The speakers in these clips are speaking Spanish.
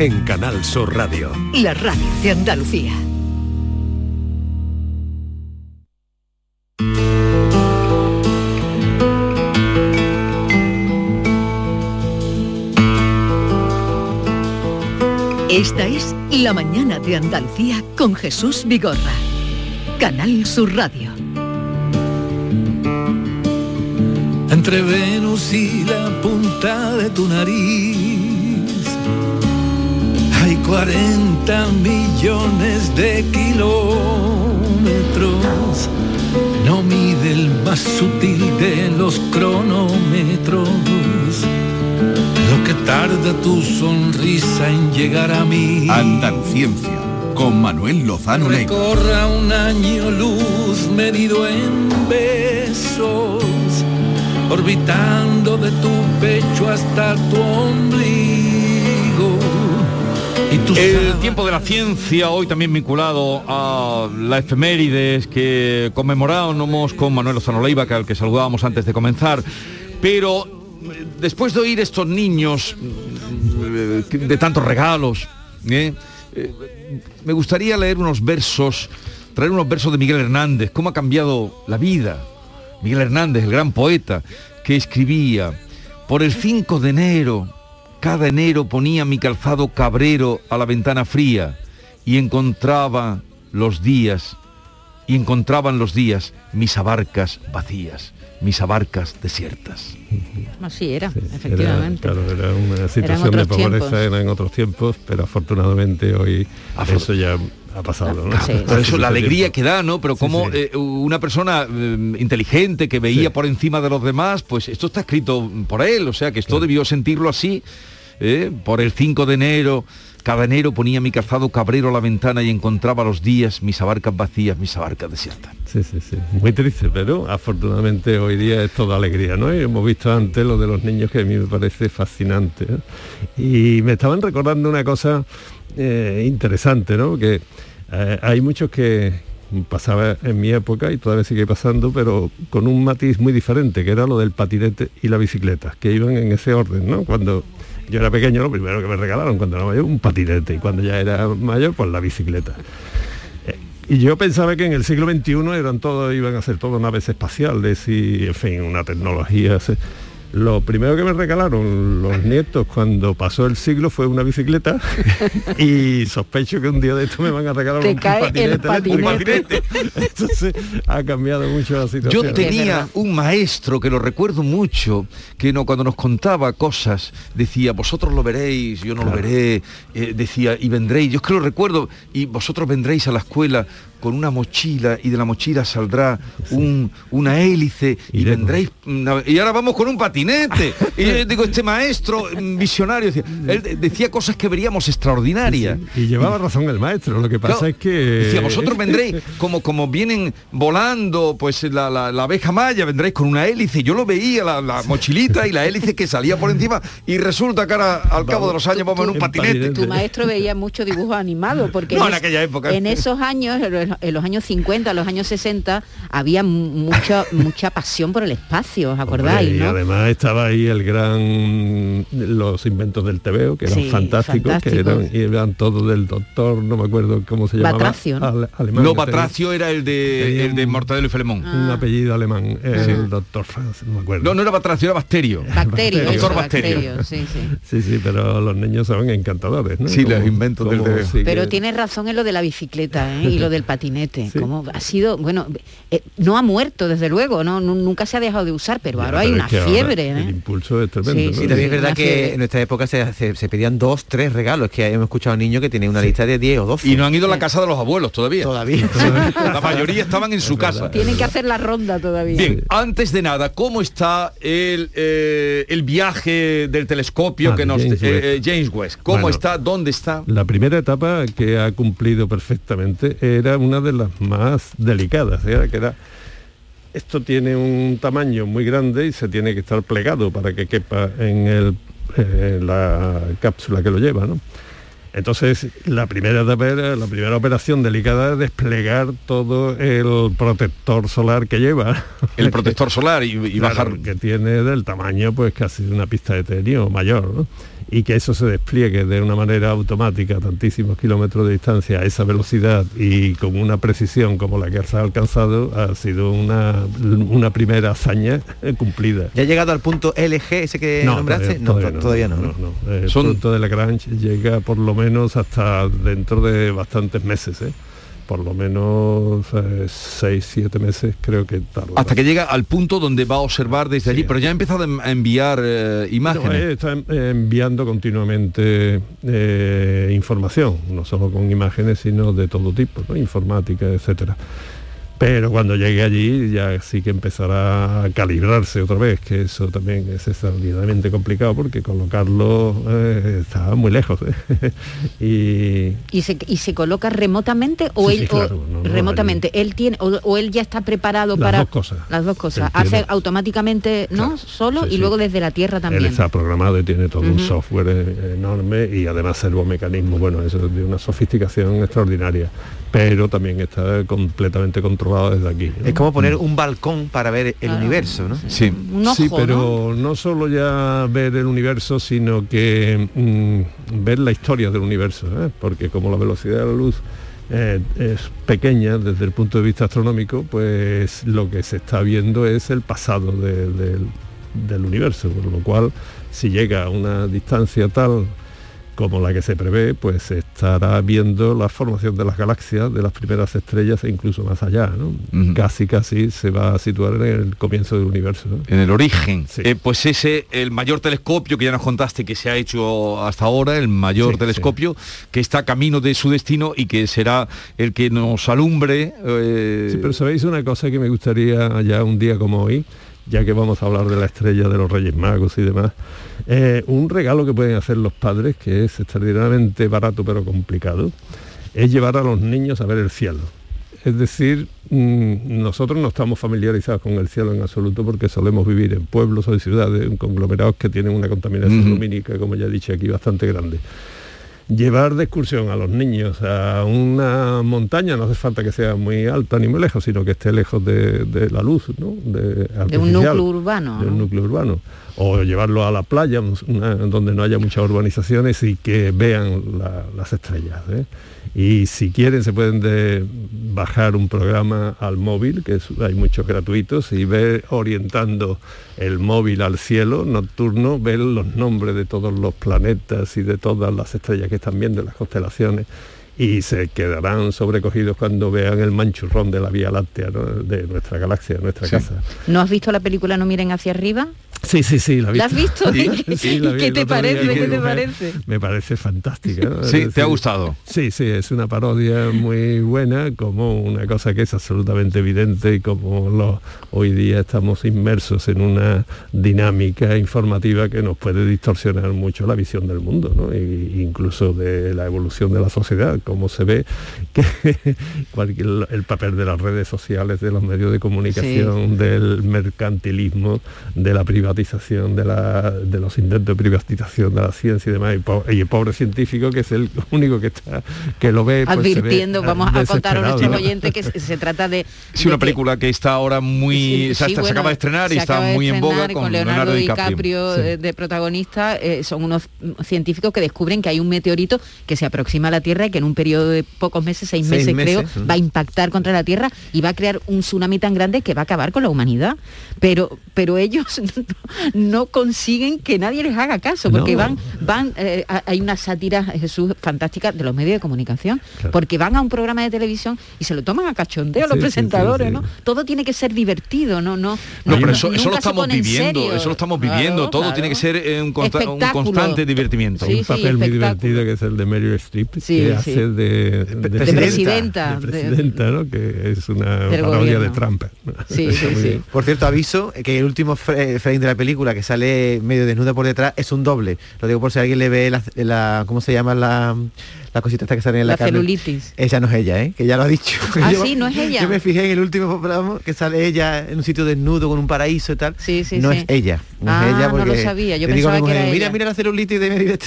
en Canal Sur Radio. La radio de Andalucía. Esta es La mañana de Andalucía con Jesús Vigorra. Canal Sur Radio. Entre Venus y la punta de tu nariz 40 millones de kilómetros. No mide el más sutil de los cronómetros. Lo que tarda tu sonrisa en llegar a mí. Andaluciencia, con Manuel Lozano Leiva. Recorra un año luz medido en besos, orbitando de tu pecho hasta tu ombligo. El tiempo de la ciencia, hoy también vinculado a la efemérides que conmemorábamos con Manuel Lozano Leiva, al que saludábamos antes de comenzar. Pero eh, después de oír estos niños eh, de tantos regalos, ¿eh? Eh, me gustaría leer unos versos, traer unos versos de Miguel Hernández, cómo ha cambiado la vida. Miguel Hernández, el gran poeta, que escribía, por el 5 de enero, cada enero ponía mi calzado cabrero a la ventana fría y encontraba los días, y encontraban los días mis abarcas vacías, mis abarcas desiertas. Así era, efectivamente. claro, era una situación de pobreza, era en otros tiempos, pero afortunadamente hoy Afro- eso ya ha pasado. ¿no? Sí. Por eso la alegría tiempo. que da, ¿no? Pero Sí, como sí. eh, una persona eh, inteligente que veía Sí. por encima de los demás, pues esto está escrito por él, o sea que esto debió sentirlo así. ¿eh? Por el 5 de enero, cada enero ponía mi calzado cabrero a la ventana y encontraba los días mis abarcas vacías, mis abarcas desiertas. Sí, sí, sí. Muy triste, pero afortunadamente hoy día es toda alegría, ¿no? Y hemos visto antes lo de los niños que a mí me parece fascinante. ¿eh? Y me estaban recordando una cosa eh, interesante, ¿no? Que eh, hay muchos que pasaba en mi época y todavía sigue pasando, pero con un matiz muy diferente, que era lo del patinete y la bicicleta, que iban en ese orden, ¿no? Cuando yo era pequeño, lo primero que me regalaron cuando era mayor, un patinete, y cuando ya era mayor, pues la bicicleta. Y yo pensaba que en el siglo XXI eran todos, iban a ser todo naves espaciales y, en fin, una tecnología. Lo primero que me regalaron los nietos cuando pasó el siglo fue una bicicleta y sospecho que un día de esto me van a regalar Te un cae el patinete. patinete. Entonces ha cambiado mucho la situación. Yo tenía un maestro que lo recuerdo mucho, que no, cuando nos contaba cosas, decía, vosotros lo veréis, yo no lo veré, eh, decía, y vendréis, yo es que lo recuerdo, y vosotros vendréis a la escuela con una mochila y de la mochila saldrá un, una hélice y vendréis y ahora vamos con un patinete y yo digo este maestro mm, visionario decía, él de- decía cosas que veríamos extraordinarias Y llevaba razón el maestro, lo que pasa Claro, es que... Decía, vosotros vendréis, como, como vienen volando, pues la, la- la abeja maya, vendréis con una hélice. Yo lo veía, la, la mochilita y la hélice que salía por encima, y resulta que ahora, al cabo de los años, vamos en un patinete. patinete. Tu maestro veía mucho dibujo animado porque No, en, aquella época. en esos años, en los, en los años 50, los años 60, había mu- mucha mucha pasión por el espacio, ¿os acordáis? Hombre, y no? además estaba ahí el gran los inventos del TVO que eran Sí, fantásticos, que eran, y eran todos del doctor, no me acuerdo cómo se llamaba. Batracio, ¿no? ale- alemán, No, que tenía Batracio era el de, el de Mortadelo y Filemón. Un apellido alemán, el doctor Franz, no me acuerdo. No, no era Batracio, era Bacterio. Bacterio, Doctor Bacterio. bacterio, sí, sí. Sí, sí, pero los niños son encantadores, ¿no? Sí, Como- los inventos del como TVO. sigue- Pero tienes razón en lo de la bicicleta ¿eh? y lo del patinete. Sí. Ha sido, bueno, eh, no ha muerto desde luego, no, Nu- nunca se ha dejado de usar, pero Ya, ahora hay una ahora fiebre. El ¿eh? impulso es tremendo. Sí, ¿no? sí, Sí, también es verdad que fiebre. en nuestra época se, se- se pedían dos, tres regalos. Es que hemos escuchado a niños que tienen una lista de 10 o 12. Y no han ido a la casa de los abuelos todavía. Todavía. La mayoría estaban en su casa. Tienen que hacer la ronda todavía. Bien, antes de nada, ¿cómo está el, eh, el viaje del telescopio Ah, que nos... James eh, eh, James Webb? ¿Cómo Bueno. está? ¿Dónde está? La primera etapa que ha cumplido perfectamente era una de las más delicadas, era que era esto tiene un tamaño muy grande y se tiene que estar plegado para que quepa en el, eh, la cápsula que lo lleva, ¿no? Entonces, la primera la primera operación delicada es desplegar todo el protector solar que lleva. El protector solar y, y Claro, bajar... que tiene del tamaño pues casi de una pista de tenis o mayor ¿no? Y que eso se despliegue de una manera automática a tantísimos kilómetros de distancia a esa velocidad y con una precisión como la que has alcanzado ha sido una, una primera hazaña cumplida. ¿Ya ha llegado al punto LG ese que nombraste? no, todavía, no. no, El punto de Lagrange llega por lo menos hasta dentro de bastantes meses. ¿eh? Por lo menos eh, seis, siete meses creo que tarda. Hasta que llega al punto donde va a observar desde allí, pero ya ha empezado a enviar eh, imágenes. Eh, está enviando continuamente información, no solo con imágenes, sino de todo tipo, informática, etcétera pero cuando llegue allí ya sí que empezará a calibrarse otra vez, que eso también es extraordinariamente complicado porque colocarlo eh, está muy lejos. ¿eh? y... ¿Y, se, coloca remotamente o él remotamente? él tiene o, él ya está preparado las para dos cosas. las dos cosas. Hace automáticamente, ¿no? Solo y luego desde la tierra también. Él está programado y tiene todo un software eh, enorme y además servomecanismo, bueno, eso es de una sofisticación extraordinaria pero también está completamente controlado desde aquí. Es como poner un balcón para ver el universo, ¿no? Sí, sí pero ¿no? solo ya ver el universo, sino que mm, ver la historia del universo, ¿eh? porque como la velocidad de la luz eh, es pequeña desde el punto de vista astronómico, pues lo que se está viendo es el pasado del universo, por lo cual si llega a una distancia tal como la que se prevé, pues se estará viendo la formación de las galaxias, de las primeras estrellas e incluso más allá. Casi, casi se va a situar en el comienzo del universo. En el origen. Eh, pues ese, el mayor telescopio que ya nos contaste que se ha hecho hasta ahora, el mayor telescopio, que está camino de su destino y que será el que nos alumbre. Eh, sí, pero sabéis una cosa que me gustaría ya un día como hoy, ya que vamos a hablar de la estrella de los Reyes Magos y demás eh, un regalo que pueden hacer los padres, que es extraordinariamente barato pero complicado, es llevar a los niños a ver el cielo. Es decir, mm, nosotros no estamos familiarizados con el cielo en absoluto porque solemos vivir en pueblos o en ciudades, en conglomerados que tienen una contaminación lumínica, como ya he dicho aquí, bastante grande llevar de excursión a los niños a una montaña, no hace falta que sea muy alta ni muy lejos, sino que esté lejos de, la luz, ¿no? de, un núcleo urbano. De un núcleo urbano. O llevarlo a la playa, donde no haya muchas urbanizaciones y que vean las estrellas. ¿eh? Y si quieren se pueden bajar un programa al móvil, que hay muchos gratuitos, y ver orientando el móvil al cielo nocturno, ver los nombres de todos los planetas y de todas las estrellas que están viendo, las constelaciones y se quedarán sobrecogidos cuando vean el manchurrón de la Vía Láctea, de nuestra galaxia, de nuestra casa. ¿No has visto la película No miren hacia arriba? Sí, sí, sí, la, has visto? ¿Qué te parece? ¿Qué te parece? Me parece fantástica. Sí, ¿te ha gustado? Sí, sí, es una parodia muy buena, como una cosa que es absolutamente evidente y como hoy día estamos inmersos en una dinámica informativa que nos puede distorsionar mucho la visión del mundo, ¿no? e incluso de la evolución de la sociedad, como se ve que el papel de las redes sociales, de los medios de comunicación, del mercantilismo, de la privacidad privatización de, la, de los intentos de privatización de la ciencia y demás, y, el pobre científico que es el único que está que lo ve pues, advirtiendo, vamos a contar a nuestros oyentes que se, trata de... Sí, una película que está ahora muy... se, acaba de estrenar y está muy en boga con, Leonardo, DiCaprio, de, protagonista, eh, son unos científicos que descubren que hay un meteorito que se aproxima a la Tierra y que en un periodo de pocos meses, seis, meses, creo, va a impactar contra la Tierra y va a crear un tsunami tan grande que va a acabar con la humanidad. Pero, pero ellos no consiguen que nadie les haga caso, porque van, van, eh, hay una sátira, Jesús, fantástica de los medios de comunicación, porque van a un programa de televisión y se lo toman a cachondeo los presentadores, ¿no? Todo tiene que ser divertido, ¿no? No, no, pero eso, eso, lo estamos viviendo, eso lo estamos viviendo, todo tiene que ser eh, un, constante divertimiento. un papel muy divertido que es el de Meryl Streep, que hace de, presidenta. De presidenta, ¿no? Que es una parodia de Trump. Por cierto, aviso que el último frame de la película que sale medio desnuda por detrás es un doble. Lo digo por si alguien le ve la, la ¿cómo se llama la, la cosita esta que sale en la, la celulitis. Ella no es ella, ¿eh? que ya lo ha dicho. Ah, sí, no es ella. Yo me fijé en el último programa que sale ella en un sitio desnudo con un paraíso y tal. Sí, sí, no es ella. No ah, es ella porque no lo sabía. Yo pensaba que era Mira, mira la celulitis de Mary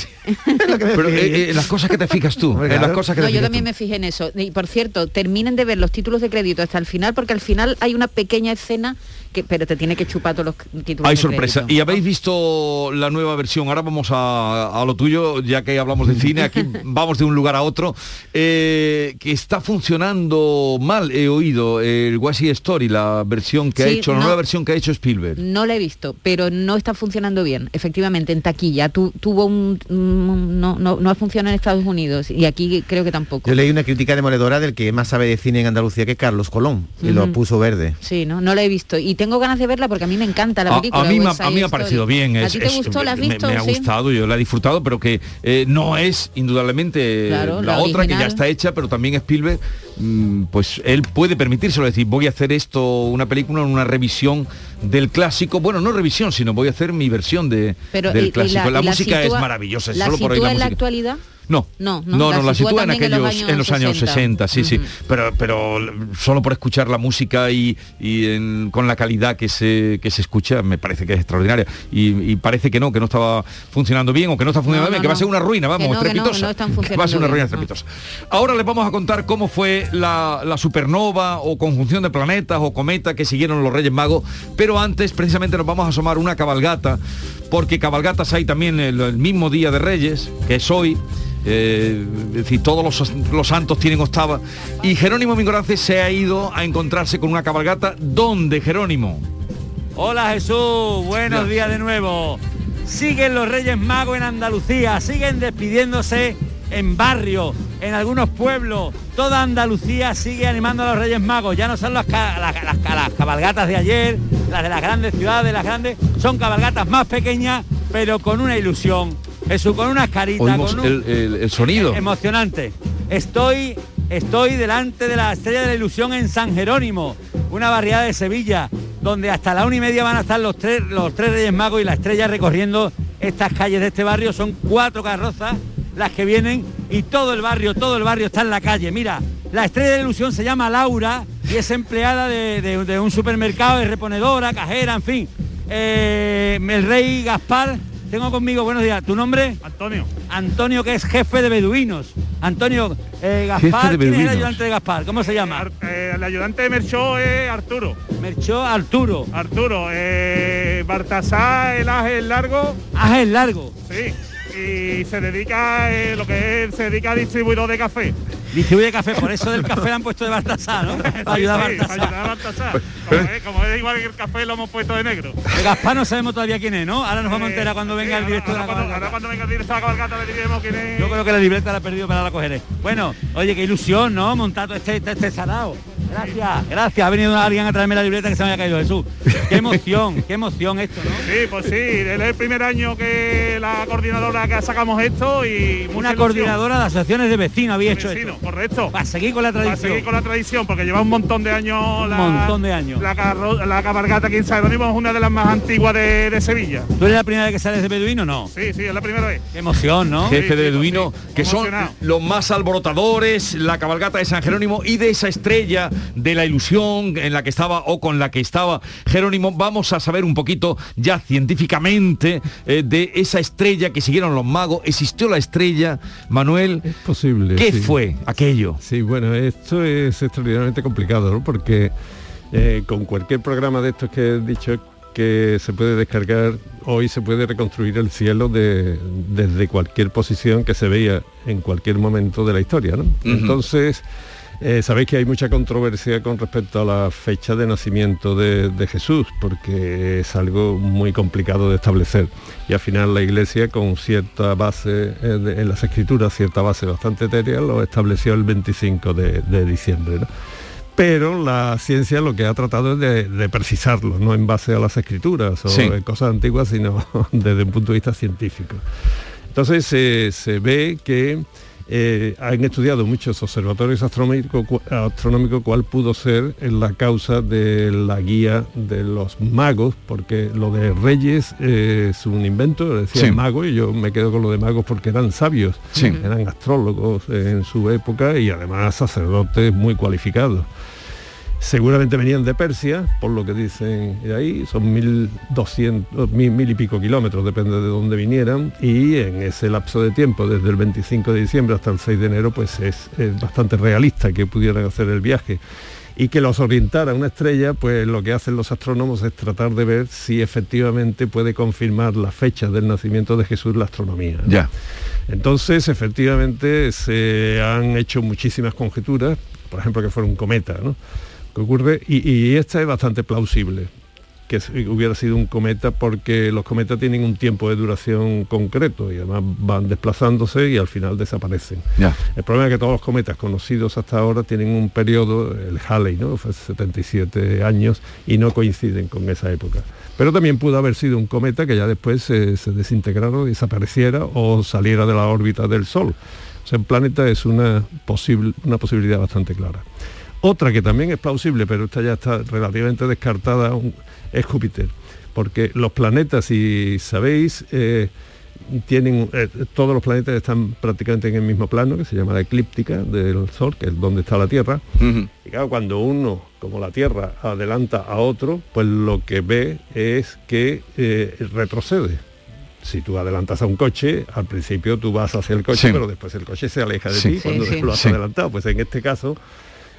Pero eh, eh, las cosas que te fijas tú. las cosas que no, yo también me fijé en eso. Y por cierto, terminen de ver los títulos de crédito hasta el final porque al final hay una pequeña escena que, pero te tiene que chupar todos los títulos. Hay sorpresa. crédito. ¿Y habéis visto la nueva versión? Ahora vamos a, a lo tuyo, ya que hablamos de cine, aquí vamos de un lugar a otro, eh, que está funcionando mal, he oído, el Washi Story, la versión que ha hecho, la no. nueva versión que ha hecho Spielberg. No la he visto, pero no está funcionando bien. Efectivamente, en taquilla tu- tuvo un, no, no, no funciona en Estados Unidos y aquí creo que tampoco. Yo leí una crítica demoledora del que más sabe de cine en Andalucía que Carlos Colón, y lo puso verde. Sí, no, no la he visto y tengo ganas de verla porque a mí me encanta la A, película. a mí, me, West ha- a mí me ha parecido bien. ¿A es- ti te es- gustó? ¿La has me- visto? Me, ha Sí. gustado, yo la he disfrutado, pero que eh, no es indudablemente Claro, la, la otra que ya está hecha, pero también Spielberg, mm, pues él puede permitírselo, decir, voy a hacer esto, una película, una revisión del clásico, bueno, no revisión, sino voy a hacer mi versión de, Pero, del y- y clásico. La, y música sitúa- es maravillosa, ¿La solo por sitúa la en la actualidad? No, No, no, no, no, la, sitúa, en también en los aquellos, en los años 60, 60, sí, sí. Pero, pero solo por escuchar la música y, y en- con la calidad que se, que se escucha, me parece que es extraordinaria. Y, y parece que no, que no estaba funcionando bien o que no está funcionando No, bien, no, que va a ser una ruina, vamos, Que no, no, estrepitosa. que no están Que va a ser una ruina bien, no. estrepitosa. Ahora les vamos a contar cómo fue la, la supernova o conjunción de planetas o cometa que siguieron los Reyes Magos, pero antes precisamente nos vamos a asomar una cabalgata, porque cabalgatas hay también el, el mismo día de Reyes, que es hoy. eh, es decir, todos los, los santos tienen octava y Jerónimo Mingorance se ha ido a encontrarse con una cabalgata donde Jerónimo Hola Jesús, buenos días de nuevo. Siguen los Reyes Magos en Andalucía, siguen despidiéndose en barrios, en algunos pueblos. Toda Andalucía sigue animando a los Reyes Magos. Ya no son las, las- las- las cabalgatas de ayer, las de las grandes ciudades, las grandes. Son cabalgatas más pequeñas, pero con una ilusión. Jesús, con unas caritas, con un- el, el- el sonido. Emocionante. Estoy, estoy delante de la Estrella de la Ilusión en San Jerónimo, una barriada de Sevilla, donde hasta la una y media van a estar los tres, los tres Reyes Magos y la Estrella recorriendo estas calles de este barrio. Son cuatro carrozas las que vienen y todo el barrio, todo el barrio está en la calle. Mira, la Estrella de la Ilusión se llama Laura y es empleada de, de- de un supermercado, es reponedora, cajera, en fin. Eh, el rey Gaspar, tengo conmigo, buenos días, ¿tu nombre? Antonio. Antonio, que es jefe de beduinos. Antonio eh, Gaspar, de ¿quién es el ayudante de Gaspar? ¿Cómo se llama? Eh, el ayudante de Merchó es Arturo. Merchó Arturo. Arturo, eh, Bartasá, el Ángel Largo, es largo. sí. Y se dedica, eh, lo que es, se dedica a distribuidor de café. Distribuye café, por eso del café le han puesto de Baltasar, ¿no? Para ayudar a Sí, sí, para ayudar a Baltasar. Baltasar. Como, es, como es igual que el café lo hemos puesto de negro. De Gaspar no sabemos todavía quién es, ¿no? Ahora nos vamos a Eh, enterar cuando venga el director de ahora, la cuando, ahora cuando venga el director de la cabalgata le diremos quién es. Yo creo que la libreta la he perdido, pero la cogeré. Bueno, oye, qué ilusión, ¿no? Montado este, este, este sarao. Gracias, gracias. Ha venido alguien a traerme la libreta que se me había caído Jesús. Qué emoción, qué emoción esto, ¿no? Sí, pues sí, es el primer año que la coordinadora que sacamos esto y mucha Una ilusión. coordinadora de asociaciones de vecinos había hecho Vecino, esto. correcto. Para seguir con la Para tradición. seguir con la tradición, porque lleva un montón de años la, montón de años. La, carro- la cabalgata aquí en San Jerónimo es una de las más antiguas de, de Sevilla. ¿Tú eres la primera vez que sales de beduino? No. Sí, sí, es la primera vez. Qué emoción, ¿no? jefe Sí, de sí, beduino, sí, que son los más alborotadores, la cabalgata de San Jerónimo y de esa estrella de la ilusión en la que estaba o con la que estaba Jerónimo. Vamos a saber un poquito ya científicamente eh, de esa estrella que siguieron los magos. ¿Existió la estrella, Manuel? Es posible. ¿Qué sí. fue aquello? Sí, bueno, esto es extraordinariamente complicado, ¿no? Porque eh, con cualquier programa de estos que he dicho que se puede descargar, hoy se puede reconstruir el cielo de- desde cualquier posición que se veía en cualquier momento de la historia, ¿no? Entonces, eh, sabéis que hay mucha controversia con respecto a la fecha de nacimiento de, de Jesús, porque es algo muy complicado de establecer. Y al final la Iglesia, con cierta base eh, de- en las escrituras, cierta base bastante etérea, lo estableció el 25 de, de diciembre. ¿no? Pero la ciencia lo que ha tratado es de, de precisarlo, no en base a las escrituras o Sí. cosas antiguas, sino desde un punto de vista científico. Entonces se ve que eh, han estudiado muchos observatorios astronómicos cu- astronómicos cuál pudo ser la causa de la guía de los magos, porque lo de reyes eh, es un invento, decía Sí. mago, y yo me quedo con lo de magos porque eran sabios, Sí. eran astrólogos en su época y además sacerdotes muy cualificados. Seguramente venían de Persia, por lo que dicen de ahí, son 1200, mil, mil y pico kilómetros, depende de dónde vinieran, y en ese lapso de tiempo, desde el 25 de diciembre hasta el 6 de enero, pues es, es bastante realista que pudieran hacer el viaje. y que los orientara una estrella, pues lo que hacen los astrónomos es tratar de ver si efectivamente puede confirmar la fecha del nacimiento de Jesús la astronomía. Ya. Entonces, efectivamente, se han hecho muchísimas conjeturas, por ejemplo, que fuera un cometa, ¿no? Que ocurre, y, y esta es bastante plausible que hubiera sido un cometa porque los cometas tienen un tiempo de duración concreto y además van desplazándose y al final desaparecen. El problema es que todos los cometas conocidos hasta ahora tienen un periodo, el Halley, ¿no? Fue 77 años y no coinciden con esa época. Pero también pudo haber sido un cometa que ya después se, se desintegrara, desapareciera o saliera de la órbita del Sol. O sea, un planeta es una, posible, una posibilidad bastante clara. Otra que también es plausible, pero esta ya está relativamente descartada, es Júpiter. Porque los planetas, si sabéis, eh, tienen eh, todos los planetas están prácticamente en el mismo plano, que se llama la eclíptica del Sol, que es donde está la Tierra. Y claro, cuando uno, como la Tierra, adelanta a otro, pues lo que ve es que eh, retrocede. Si tú adelantas a un coche, al principio tú vas hacia el coche, Sí. pero después el coche se aleja de Sí. ti cuando Sí, sí. lo has Sí. adelantado. Pues en este caso,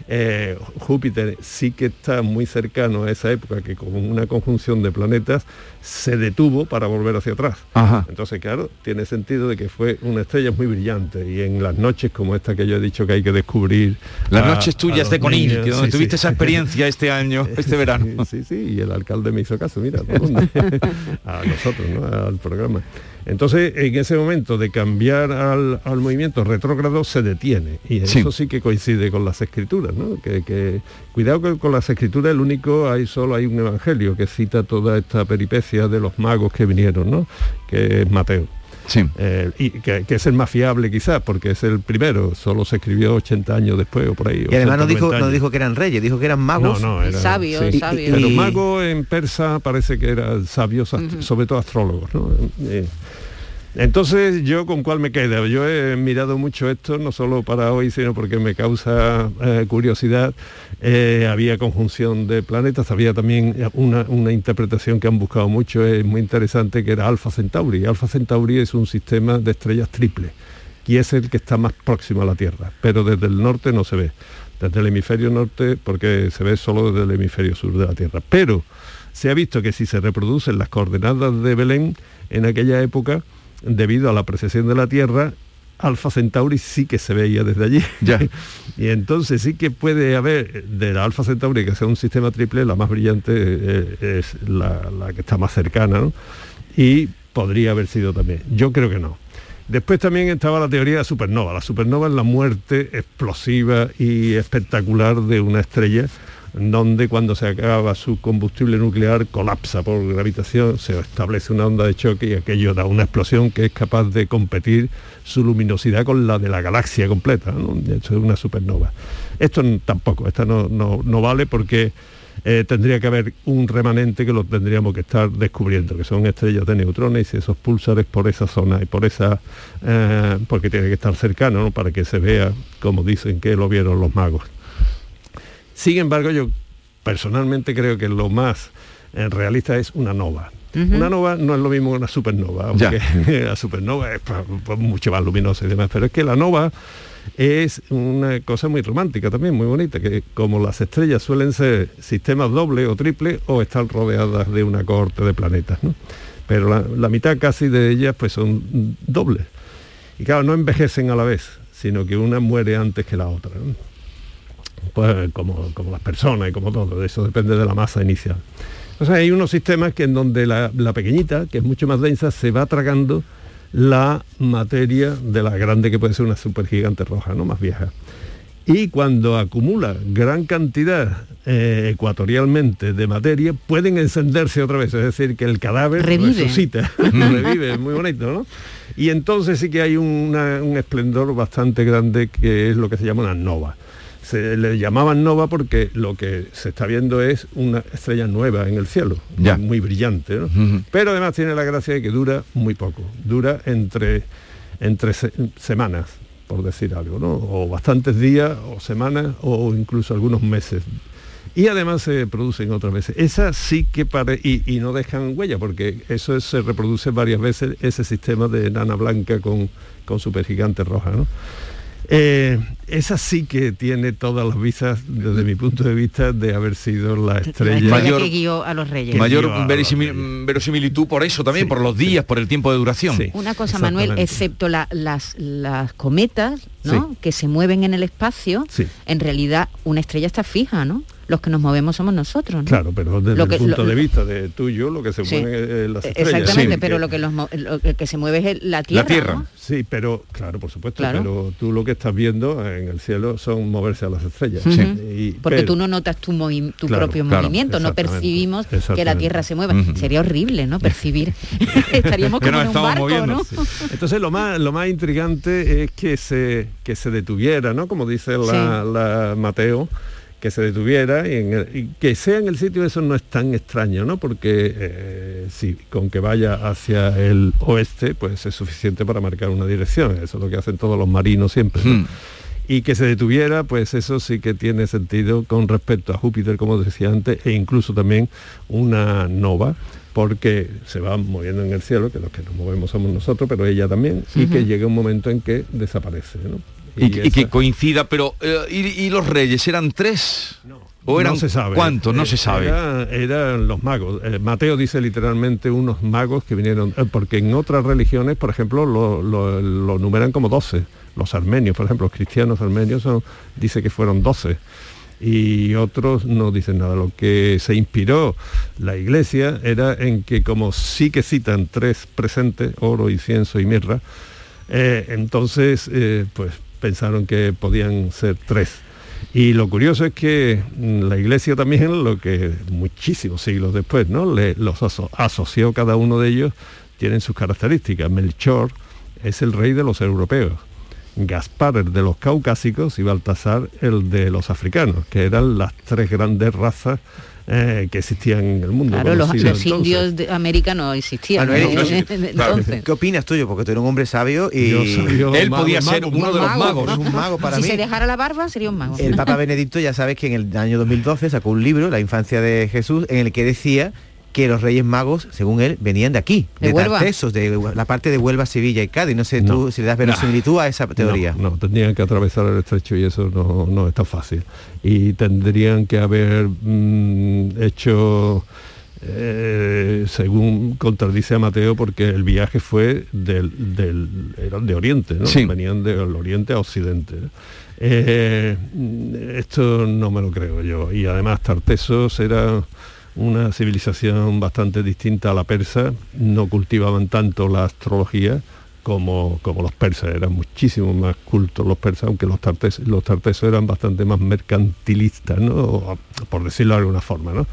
eh, Júpiter sí que está muy cercano a esa época que con una conjunción de planetas se detuvo para volver hacia atrás. Ajá. Entonces, claro, tiene sentido de que fue una estrella muy brillante y en las noches como esta que yo he dicho que hay que descubrir. Las a- noches tuyas de Conil, niños, que donde sí, tuviste sí. esa experiencia este año, este verano. Sí, sí, y el alcalde me hizo caso, mira, ¿por dónde? a nosotros, ¿no? Al programa. Entonces, en ese momento de cambiar al, al movimiento retrógrado se detiene. Y Sí. eso sí que coincide con las escrituras, ¿no? Que, que- cuidado que con las escrituras el único, hay solo hay un evangelio que cita toda esta peripecia de los magos que vinieron, ¿no? Que es Mateo. Sí. Eh, y que, que es el más fiable quizás, porque es el primero, solo se escribió 80 años después o por ahí. Y además 80, no dijo, 90 no años. dijo que eran reyes, dijo que eran magos. No, no, era, Sabios, sí. sabios. Pero Y- mago en persa parece que eran sabios, sobre todo astrólogos, ¿no? Eh, entonces, ¿yo con cuál me quedo? Yo he mirado mucho esto, no solo para hoy, sino porque me causa eh, curiosidad. Eh, había conjunción de planetas, había también una, una interpretación que han buscado mucho, es muy interesante, que era Alfa Centauri. Alfa Centauri es un sistema de estrellas triple y es el que está más próximo a la Tierra, pero desde el norte no se ve. Desde el hemisferio norte, porque se ve solo desde el hemisferio sur de la Tierra. Pero se ha visto que si se reproducen las coordenadas de Belén en aquella época, debido a la precesión de la Tierra, Alfa Centauri sí que se veía desde allí. Ya. y entonces sí que puede haber de la Alfa Centauri, que sea un sistema triple, la más brillante eh, es la, la que está más cercana, ¿no? Y podría haber sido también. Yo creo que no. Después también estaba la teoría de la supernova. La supernova es la muerte explosiva y espectacular de una estrella donde cuando se acaba su combustible nuclear colapsa por gravitación, se establece una onda de choque y aquello da una explosión que es capaz de competir su luminosidad con la de la galaxia completa. ¿no? Eso es una supernova. Esto tampoco, esta no, no- no vale porque eh, tendría que haber un remanente que lo tendríamos que estar descubriendo, que son estrellas de neutrones y esos púlsares por esa zona y por esa, eh, porque tiene que estar cercano ¿no? para que se vea, como dicen que lo vieron los magos. Sin embargo, yo personalmente creo que lo más eh, realista es una nova. Una nova no es lo mismo que una supernova, Ya. aunque la supernova es pues, pues, mucho más luminosa y demás, pero es que la nova es una cosa muy romántica también, muy bonita, que como las estrellas suelen ser sistemas dobles o triples o están rodeadas de una cohorte de planetas, ¿no? Pero la, la mitad casi de ellas pues son dobles. Y claro, no envejecen a la vez, sino que una muere antes que la otra. ¿no? Pues como, como las personas y como todo, eso depende de la masa inicial. O sea, hay unos sistemas que en donde la, la pequeñita, que es mucho más densa, se va tragando la materia de la grande que puede ser una supergigante roja, ¿no? Más vieja. Y cuando acumula gran cantidad eh, ecuatorialmente de materia, pueden encenderse otra vez, es decir, que el cadáver Revive. resucita, revive, es muy bonito, ¿no? Y entonces sí que hay una- un esplendor bastante grande que es lo que se llama una nova. Se le llamaban nova porque lo que se está viendo es una estrella nueva en el cielo, Ya. muy brillante, ¿no? Pero además tiene la gracia de que dura muy poco, dura entre, entre se- semanas, por decir algo, ¿no? O bastantes días, o semanas, o incluso algunos meses. Y además se producen otras veces. Esas sí que pare y, y no dejan huella, porque eso es- se reproduce varias veces, ese sistema de nana blanca con, con supergigante roja, ¿no? Eh, esa sí que tiene todas las visas, desde mi punto de vista, de haber sido la estrella, mayor, que guió a los reyes. Mayor verosimilitud por eso también, por los días, por el tiempo de duración. Una cosa, Manuel, excepto las, las cometas, ¿no? que se mueven en el espacio, en realidad una estrella está fija, ¿no? Los que nos movemos somos nosotros. Claro, pero desde el punto de vista de tuyo, lo que se mueve es las estrellas. Exactamente, pero lo que, lo que se mueve es la Tierra. La Tierra. Sí, pero claro, por supuesto, pero tú lo que estás viendo en el cielo son moverse a las estrellas. Porque tú no notas tu, tu propio movimiento, no percibimos que la Tierra se mueva. Sería horrible, ¿no? Percibir. Estaríamos como en un barco, ¿no? Entonces lo más, lo más intrigante es que se, que se detuviera, ¿no? Como dice la Mateo, que se detuviera y, que sea en el sitio eso no es tan extraño, ¿no? Porque eh, si con que vaya hacia el oeste, pues es suficiente para marcar una dirección. Eso es lo que hacen todos los marinos siempre. Hmm. Y que se detuviera, pues eso sí que tiene sentido con respecto a Júpiter, como decía antes, e incluso también una nova porque se va moviendo en el cielo, que los que nos movemos somos nosotros, pero ella también, y que llega un momento en que desaparece. ¿no? Y, que coincida, pero eh, ¿y, los reyes eran tres? ¿O eran no se sabe. cuántos? No se sabe. eran los magos. Eh, Mateo dice literalmente unos magos que vinieron, eh, porque en otras religiones, por ejemplo, lo, lo, numeran como 12. Los armenios, por ejemplo, los cristianos armenios son, dice que fueron 12 y otros no dicen nada. Lo que se inspiró la iglesia era en que como sí que citan tres presentes, oro, incienso y mirra, entonces pues pensaron que podían ser tres. Y lo curioso es que mm, la iglesia también, lo que muchísimos siglos después, ¿no? Le, los asoció cada uno de ellos, tienen sus características. Melchor es el rey de los europeos, Gaspar el de los caucásicos y Baltasar el de los africanos, que eran las tres grandes razas eh, que existían en el mundo. Claro, los, indios de América no existían. ¿Qué opinas tuyo? Porque tú eres un hombre sabio y él podía ser uno de los magos. un mago para si se dejara la barba sería un mago. El Papa Benedicto ya sabes que en el año 2012 sacó un libro, La infancia de Jesús, en el que decía que los Reyes Magos, según él, venían de aquí, de, de de la parte de Huelva, Sevilla y Cádiz. No sé tú si le das verosimilitud a esa teoría. No, tendrían que atravesar el estrecho y eso no, no es tan fácil. Y tendrían que haber mm, hecho... Eh, según contradice a Mateo, porque el viaje fue del, del de Oriente, ¿no? venían del Oriente a Occidente. Eh, esto no me lo creo yo. Y además Tartesos era una civilización bastante distinta a la persa, no cultivaban tanto la astrología como, como los persas, eran muchísimo más cultos los persas, aunque los, tartes, los tartesos eran bastante más mercantilistas, ¿no? por decirlo de alguna forma. ¿no?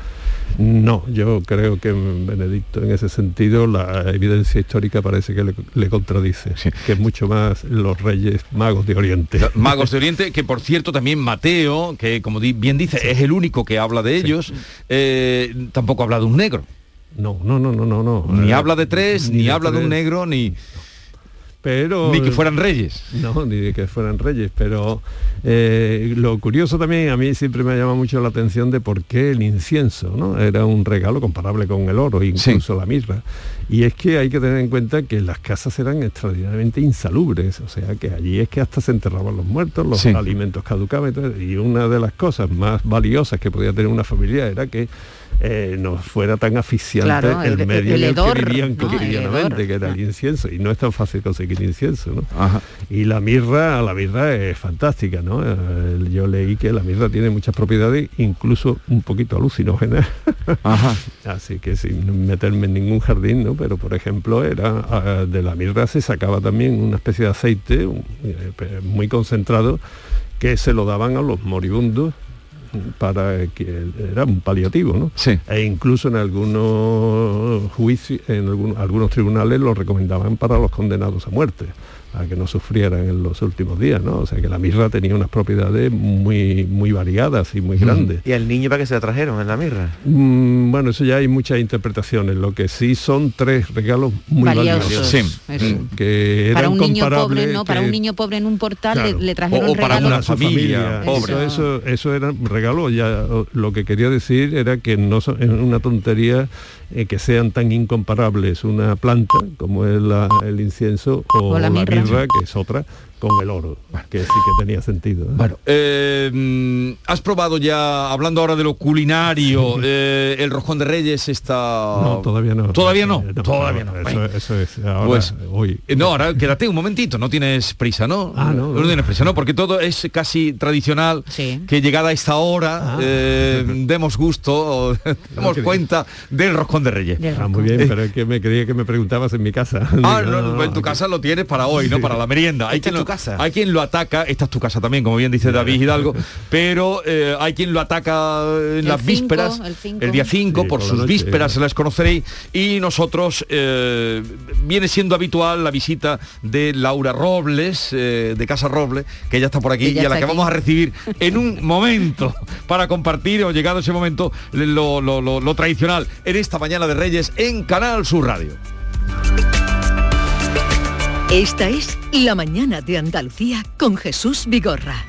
No, yo creo que Benedicto en ese sentido la evidencia histórica parece que le, contradice, que es mucho más los reyes magos de Oriente. Magos de Oriente, que por cierto también Mateo, que como bien dice, es el único que habla de ellos, eh, tampoco habla de un negro. No, no, no, no, no, no. Ni habla de tres, ni, habla de un negro, ni pero ni que fueran reyes. No ni de que fueran reyes pero eh, lo curioso también a mí siempre me llama mucho la atención de por qué el incienso no era un regalo comparable con el oro incluso la mirra y es que hay que tener en cuenta que las casas eran extraordinariamente insalubres o sea que allí es que hasta se enterraban los muertos los alimentos caducaban y una de las cosas más valiosas que podía tener una familia era que eh, no fuera tan aficiante el, medio en el que vivían cotidianamente, que era el incienso. Y no es tan fácil conseguir incienso, ¿no? Y la mirra, la mirra es fantástica, ¿no? Eh, yo leí que la mirra tiene muchas propiedades, incluso un poquito alucinógenas. Así que sin meterme en ningún jardín, ¿no? Pero por ejemplo, era ah, de la mirra se sacaba también una especie de aceite eh, muy concentrado que se lo daban a los moribundos para que era un paliativo, ¿no? Sí. E incluso en algunos juicios, en algunos tribunales lo recomendaban para los condenados a muerte a que no sufrieran en los últimos días, ¿no? O sea que la mirra tenía unas propiedades muy, muy variadas y muy grandes. ¿Y el niño para qué se la trajeron en la mirra? Mm, bueno, eso ya hay muchas interpretaciones. Lo que sí son tres regalos muy valiosos. Sí. Mm, que para un niño pobre, ¿no? Para un niño pobre en un portal le, trajeron o, para una familia, pobre. Eso, eso, era regalo. Ya lo que quería decir era que no es una tontería eh, que sean tan incomparables una planta como es el incienso o, la, mirra. Que es otra, con el oro, que sí que tenía sentido. ¿eh? Bueno, eh, has probado ya, hablando ahora de lo culinario, eh, el roscón de Reyes está... No, todavía no. Todavía no, todavía no. Eso, es, ahora, pues, hoy. No, ahora quédate un momentito, no tienes prisa, ¿no? Ah, no. No, tienes prisa, ¿no? Porque todo es casi tradicional, que llegada a esta hora ah. demos gusto, o demos cuenta del roscón de Reyes. Ah, muy bien, pero es que me creía que me preguntabas en mi casa. Ah, no, en tu casa lo tienes para hoy, ¿no? Para la merienda. Hay que hay quien lo ataca, esta es tu casa también, como bien dice David Hidalgo, pero eh, hay quien lo ataca en las vísperas, el, día 5, por sus vísperas, se las conoceréis, y nosotros eh, viene siendo habitual la visita de Laura Robles, eh, de Casa Robles, que ya está por aquí y a la que vamos a recibir en un momento para compartir, o llegado ese momento, lo, lo tradicional en esta mañana de Reyes en Canal Sur Radio. Esta es La Mañana de Andalucía con Jesús Vigorra.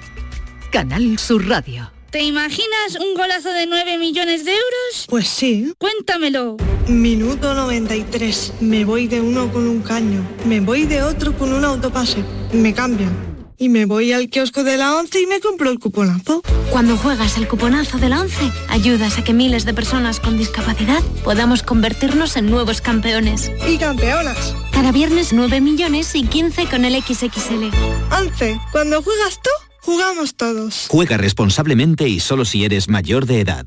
Canal Sur Radio. ¿Te imaginas un golazo de 9 millones de euros? Pues sí. Cuéntamelo. Minuto 93. Me voy de uno con un caño. Me voy de otro con un autopase. Me cambian y me voy al kiosco de la 11 y me compro el cuponazo. Cuando juegas el cuponazo de la 11, ayudas a que miles de personas con discapacidad podamos convertirnos en nuevos campeones. Y campeonas. Cada viernes 9 millones y 15 con el XXL. 11. Cuando juegas tú, jugamos todos. Juega responsablemente y solo si eres mayor de edad.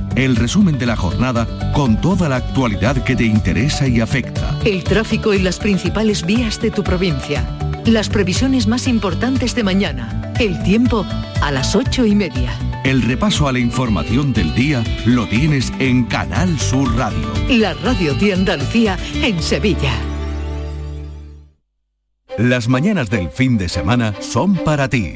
el resumen de la jornada con toda la actualidad que te interesa y afecta. El tráfico y las principales vías de tu provincia. Las previsiones más importantes de mañana. El tiempo a las ocho y media. El repaso a la información del día lo tienes en Canal Sur Radio. La radio de Andalucía en Sevilla. Las mañanas del fin de semana son para ti,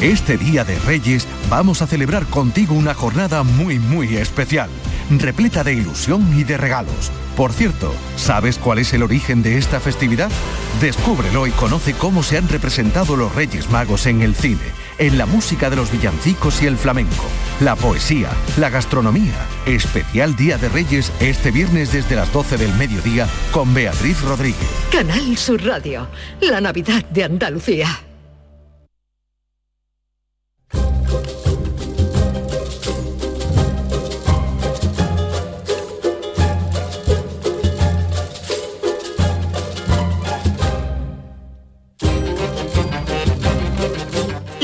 Este Día de Reyes vamos a celebrar contigo una jornada muy muy especial, repleta de ilusión y de regalos. Por cierto, ¿sabes cuál es el origen de esta festividad? Descúbrelo y conoce cómo se han representado los Reyes Magos en el cine, en la música de los villancicos y el flamenco, la poesía, la gastronomía. Especial Día de Reyes este viernes desde las 12 del mediodía con Beatriz Rodríguez. Canal Sur Radio, la Navidad de Andalucía.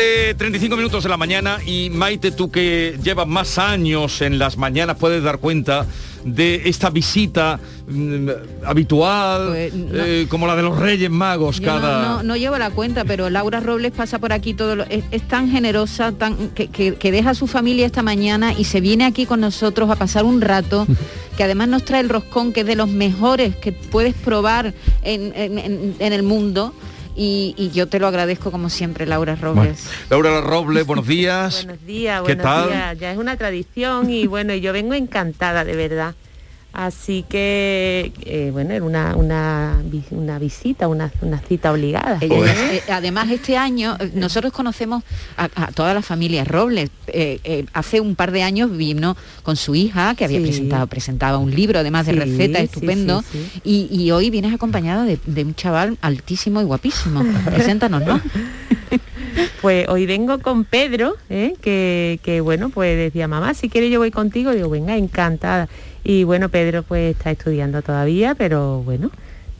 11.35 minutos de la mañana y Maite, tú que llevas más años en las mañanas, puedes dar cuenta de esta visita mm, habitual, Pues, eh, como la de los Reyes Magos Yo cada... no, no- no llevo la cuenta, pero Laura Robles pasa por aquí todo lo- es, es tan generosa, tan que, que- que deja a su familia esta mañana y se viene aquí con nosotros a pasar un rato, que además nos trae el roscón, que es de los mejores que puedes probar en, en- en- en el mundo. Y, y yo te lo agradezco como siempre, Laura Robles. Laura Robles, buenos días. Buenos días, ¿Qué buenos tal? días. Ya es una tradición y bueno, yo vengo encantada de verdad. Así que, eh, bueno, era una, una, vi- una visita, una, una cita obligada. Ella ya- eh, además, este año eh, nosotros conocemos a, a toda la familia Robles. Eh, eh, hace un par de años vino con su hija, que había Sí. presentado, presentaba un libro además de Sí, recetas estupendo. sí, sí. Y, y hoy vienes acompañada de, de un chaval altísimo y guapísimo. Preséntanos, ¿no? Pues hoy vengo con Pedro, ¿eh? que, que, bueno, pues decía, mamá, si quieres yo voy contigo. Digo, venga, encantada. Y bueno, Pedro pues está estudiando todavía, pero bueno,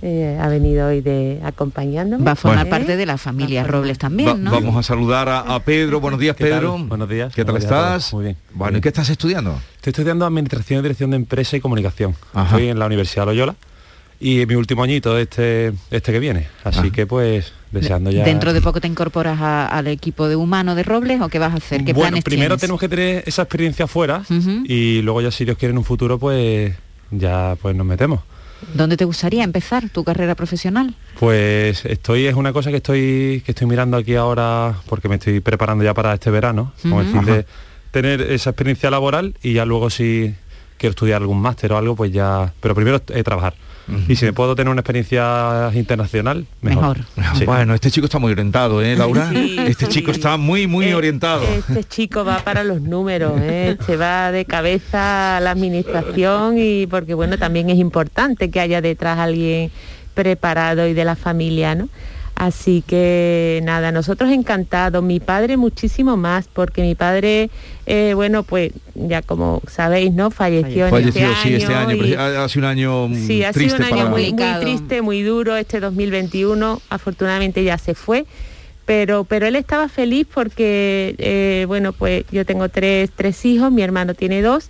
eh, ha venido hoy de acompañándome. Va a formar parte de la familia Robles Va- también, ¿no? Vamos a saludar a, a Pedro. Buenos días. Pedro. Buenos días. ¿Qué tal estás? Muy bien. Bueno, ¿y qué estás estudiando? Estoy estudiando Administración y Dirección de Empresa y Comunicación. Ajá. Estoy en la Universidad Loyola y es mi último añito este este que viene. Así que pues deseando ya... ¿Dentro de poco te incorporas a- al equipo de humano de Robles o qué vas a hacer? ¿Qué bueno, planes primero tienes? tenemos que tener esa experiencia fuera y luego ya si Dios quiere en un futuro pues ya pues nos metemos. ¿Dónde te gustaría empezar tu carrera profesional? Pues estoy, es una cosa que estoy, que estoy mirando aquí ahora porque me estoy preparando ya para este verano, con el fin de tener esa experiencia laboral y ya luego si quiero estudiar algún máster o algo, pues ya, pero primero eh, trabajar. Y si me puedo tener una experiencia internacional, mejor. Sí. Bueno, este chico está muy orientado, ¿eh, Laura? Sí, este sí. chico está muy, muy orientado. Este chico va para los números, ¿eh? se va de cabeza a la administración y porque bueno, también es importante que haya detrás alguien preparado y de la familia, ¿no? Así que nada, nosotros encantados, mi padre muchísimo más, porque mi padre, eh, bueno, pues ya como sabéis, ¿no? Falleció, en Falleció, este sí, este año. y- pero ha ha sido un año mm, Sí, ha sido un año para... muy, muy triste, muy duro este 2021. Afortunadamente ya se fue. Pero, pero él estaba feliz porque, eh, bueno, pues yo tengo tres, tres hijos, mi hermano tiene dos,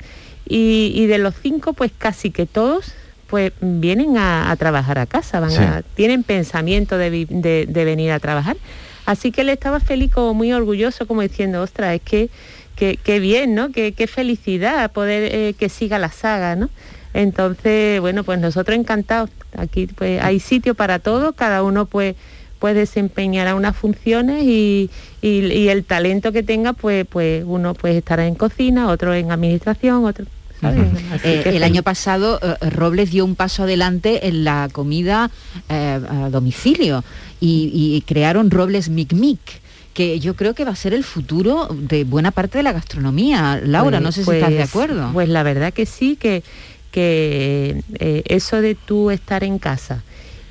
y, y de los cinco, pues casi que todos pues vienen a, a trabajar a casa, van Sí. a- tienen pensamiento de, de- de venir a trabajar. Así que él estaba feliz, como muy orgulloso, como diciendo, ostras, es que qué qué bien, ¿no? Qué, felicidad poder eh, que siga la saga, ¿no? Entonces, bueno, pues nosotros encantados. Aquí pues hay sitio para todo, cada uno pues puede desempeñar unas funciones y, y- y el talento que tenga, pues, pues uno pues estará en cocina, otro en administración, otro. Eh, el año pasado eh, Robles dio un paso adelante en la comida eh, a domicilio y, y crearon Robles Mic Mic que yo creo que va a ser el futuro de buena parte de la gastronomía. Laura, Pues- no sé si estás de pues- acuerdo. Pues la verdad que sí, que, que eh, eso de tú estar en casa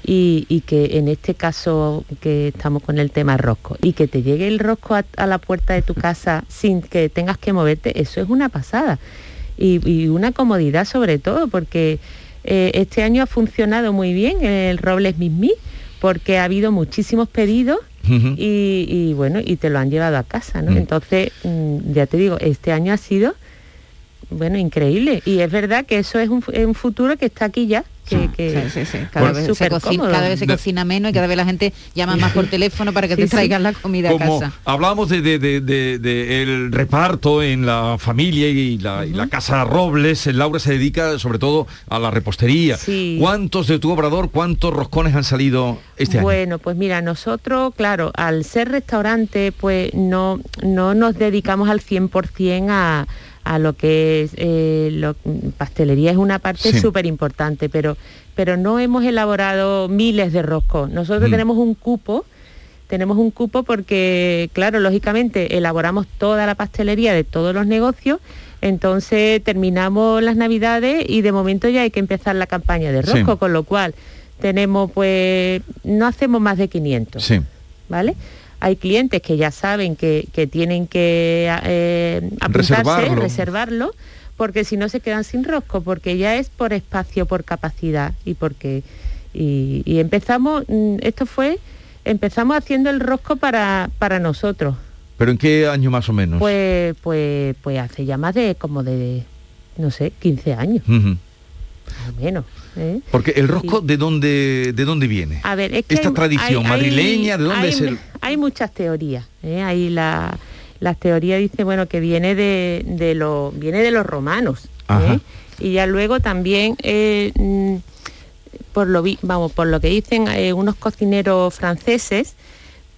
y, y que en este caso que estamos con el tema rosco y que te llegue el rosco a, a la puerta de tu casa sin que tengas que moverte, eso es una pasada. Y, y una comodidad sobre todo, porque eh, este año ha funcionado muy bien el Robles Mismi, porque ha habido muchísimos pedidos y, y, bueno, y te lo han llevado a casa, ¿no? Mm. Entonces, mm, ya te digo, este año ha sido, bueno, increíble. Y es verdad que eso es un, fu- es un futuro que está aquí ya, que, que Sí, sí, sí. Cada, vez se cocina, cómodo. cada vez se cocina menos y cada vez la gente llama más por teléfono para que te traigan la comida a casa. hablamos de, de- de- de- de el reparto en la familia y la, y la casa Robles, el Laura se dedica sobre todo a la repostería. Sí. ¿Cuántos de tu obrador, cuántos roscones han salido este año? Bueno, pues mira, nosotros, claro, al ser restaurante, pues no, no nos dedicamos al 100% a, a lo que es eh, lo- pastelería, es una parte Sí. súper importante, pero, pero no hemos elaborado miles de roscos. Nosotros Mm. tenemos un cupo, tenemos un cupo porque, claro, lógicamente elaboramos toda la pastelería de todos los negocios, entonces terminamos las navidades y de momento ya hay que empezar la campaña de Sí. rosco, con lo cual tenemos pues, no hacemos más de 500. Sí. ¿vale? Hay clientes que ya saben que, que tienen que eh, apuntarse, Reservarlo. reservarlo, porque si no se quedan sin rosco, porque ya es por espacio, por capacidad y porque y, y empezamos, mm, esto fue empezamos haciendo el rosco para, para nosotros. ¿Pero en qué año más o menos? Pues, pues, pues hace ya más de como de, no sé, 15 años. Más o menos. ¿Eh? Porque el rosco, ¿de dónde de dónde viene? A ver, es que Esta hay- tradición hay- madrileña, ¿de dónde hay- es el...? Hay muchas teorías. ¿eh? Hay la, las teorías dice bueno que viene de, de lo, viene de los romanos. ¿eh? Y ya luego también eh, mm, por lo vamos, por lo que dicen unos cocineros franceses,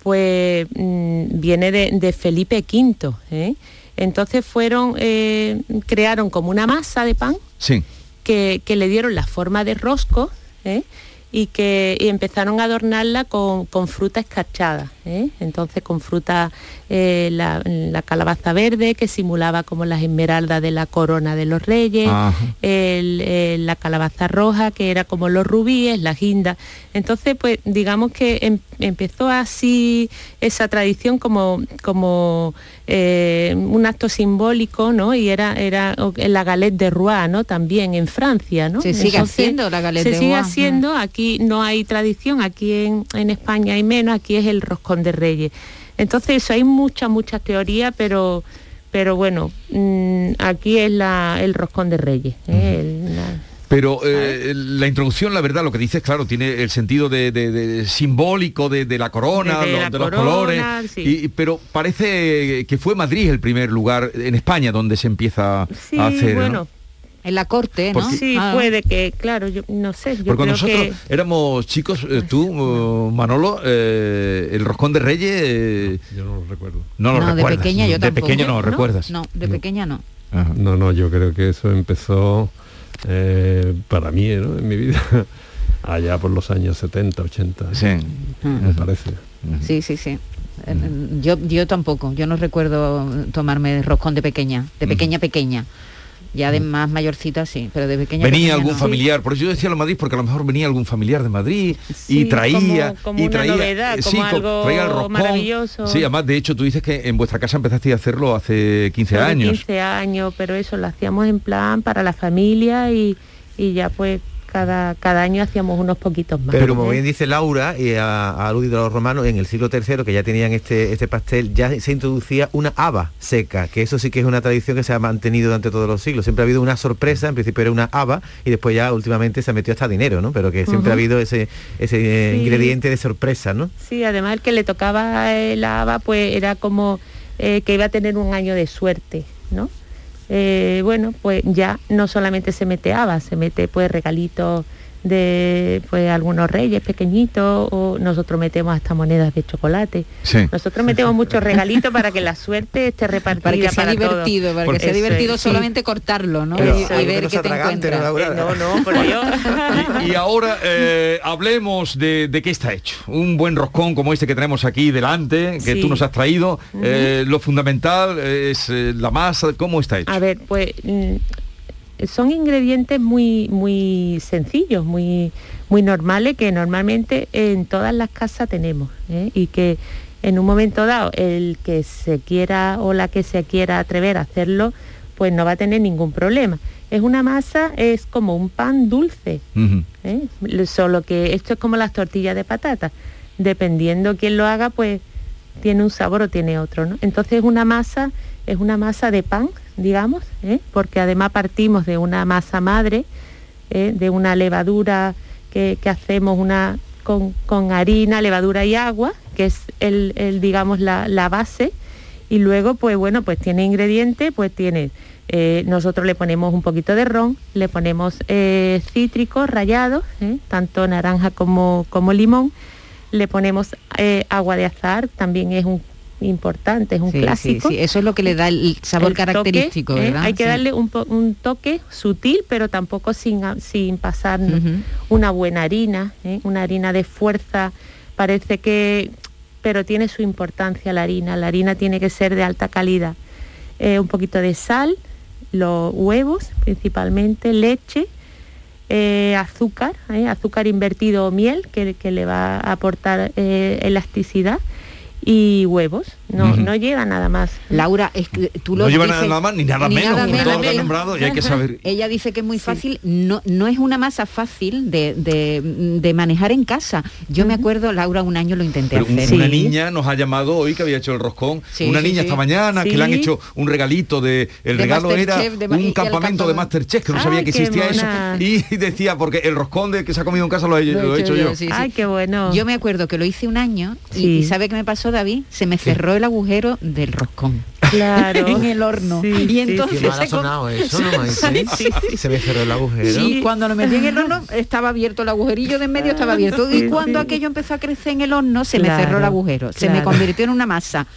pues mm, viene de, de Felipe V. Entonces fueron, crearon como una masa de pan Sí. Que, le dieron la forma de rosco ¿eh? Y que y empezaron a adornarla con, con fruta escarchada. ¿eh? Entonces con fruta, eh, la, la calabaza verde que simulaba como las esmeraldas de la corona de los reyes, Ajá. el- el- la calabaza roja que era como los rubíes, la guinda. Entonces pues digamos que em- empezó así esa tradición como, como eh, un acto simbólico, ¿no? Y era, era la galette de Rouen, ¿no? También en Francia, ¿no? Se sigue haciendo la galette se de sigue Rouen, haciendo, aquí no hay tradición, aquí en, en España hay menos, aquí es el roscón de reyes. Entonces eso, hay muchas, muchas teorías, pero pero bueno, mm, aquí es la, el roscón de reyes. ¿eh? El- la- Pero eh, la introducción, la verdad, lo que dices, claro, tiene el sentido de, de- de- simbólico de, de la corona, De- de lo- la de los colores. sí. y- pero parece que fue Madrid el primer lugar en España donde se empieza Sí, a hacer. ¿no? En la corte, ¿no? Porque- Sí, Ah. puede que, claro, yo no sé, yo Porque cuando creo nosotros que... éramos chicos, eh, tú, eh, Manolo, eh, el roscón de Reyes... eh, Yo no lo recuerdo. No lo No, de pequeña yo De tampoco. pequeño no lo ¿No? recuerdas. No, de pequeña no. No, no, yo creo que eso empezó eh, para mí, ¿no? En mi vida, allá por los años 70, 80. Sí. Me parece. Sí, sí, sí. Yo, yo tampoco, yo no recuerdo tomarme roscón de pequeña, de pequeña pequeña. Ya de más mayorcita sí, pero de pequeña Venía pequeña algún no. familiar, por eso yo decía lo Madrid, porque a lo mejor venía algún familiar de Madrid y Sí, traía como- como y una traía, novedad, eh, como co- algo traía el roscón. maravilloso. Sí, además de hecho tú dices que en vuestra casa empezaste a hacerlo hace 15 Sobre años. 15 años, pero eso lo hacíamos en plan para la familia y, y ya pues cada, cada año hacíamos unos poquitos más. Pero como ¿eh? bien dice Laura, y ha, ha aludido a los romanos, en el siglo III, que ya tenían este, este pastel, ya se introducía una haba seca, que eso sí que es una tradición que se ha mantenido durante todos los siglos. Siempre ha habido una sorpresa, en principio era una haba, y después ya últimamente se ha metido hasta dinero, ¿no? Pero que siempre ha habido ese, ese eh, Sí. ingrediente de sorpresa, ¿no? Sí, además el que le tocaba el haba pues era como eh, que iba a tener un año de suerte, ¿no? Eh, bueno, pues ya no solamente se mete haba, se mete pues regalitos de pues algunos reyes pequeñitos o nosotros metemos hasta monedas de chocolate. Sí. Nosotros metemos muchos regalitos para que la suerte esté repartida Para que sea para todos. divertido, para que sea Eso es, divertido sí. solamente cortarlo, ¿no? Pero y, ver qué te encuentras. ¿no? No, no, pero yo... Y, y ahora eh, hablemos de, de qué está hecho. Un buen roscón como este que tenemos aquí delante, que Sí. tú nos has traído. eh, lo fundamental es eh, la masa, ¿cómo está hecho? A ver, pues mm, son ingredientes muy muy sencillos, muy muy normales que normalmente en todas las casas tenemos ¿eh? y que en un momento dado el que se quiera o la que se quiera atrever a hacerlo, pues no va a tener ningún problema. Es una masa, es como un pan dulce. ¿eh? solo que esto es como las tortillas de patata. Dependiendo quién lo haga, pues tiene un sabor o tiene otro, ¿no? Entonces una masa es una masa de pan, digamos, ¿eh? porque además partimos de una masa madre, ¿eh? de una levadura que, hacemos una con, con harina, levadura y agua, que es el, el, digamos la, la base, y luego pues bueno, pues tiene ingredientes, pues tiene eh, nosotros le ponemos un poquito de ron, le ponemos cítricos rallados, tanto naranja como, como limón, le ponemos agua de azar, también es un importante, es un Sí, clásico. sí, eso es lo que le da el sabor El toque, característico, ¿eh? ¿verdad? Hay que darle un, un toque sutil, pero tampoco sin, a- sin pasarnos. Ujú. Una buena harina, ¿eh? una harina de fuerza, parece que, pero tiene su importancia la harina. La harina tiene que ser de alta calidad. Eh, un poquito de sal, los huevos principalmente, leche, eh, azúcar, ¿eh? azúcar invertido o miel, que, que le va a aportar eh, elasticidad. Y huevos. No, no lleva nada más. Laura, es que tú lo No lleva nada más ni nada menos, todo lo que nombrado, y hay que saber. Ella dice que es muy fácil, no, no es una masa fácil de, de- de manejar en casa. Yo me acuerdo, Laura, un año lo intenté Pero un- hacer. una niña nos ha llamado hoy que había hecho el roscón. Sí, una niña sí. esta mañana que le han hecho un regalito de. El De regalo era de un campamento de. Masterchef que no Ay, sabía que existía mona. eso. Y decía, porque el roscón de que se ha comido en casa lo he, lo he hecho yo. sí, sí. Ay, qué bueno. Yo me acuerdo que lo hice un año y- ¿sabe qué me pasó, David? Se me cerró el agujero del roscón. Claro. en el horno. Sí, y sí, entonces Qué mal ha se sonado eso, ¿no? Sí, sí. Se me cerró el agujero. Sí, cuando lo metí en el horno estaba abierto el agujerillo de en medio estaba abierto y cuando aquello empezó a crecer en el horno se me Claro, cerró el agujero, se me convirtió en una masa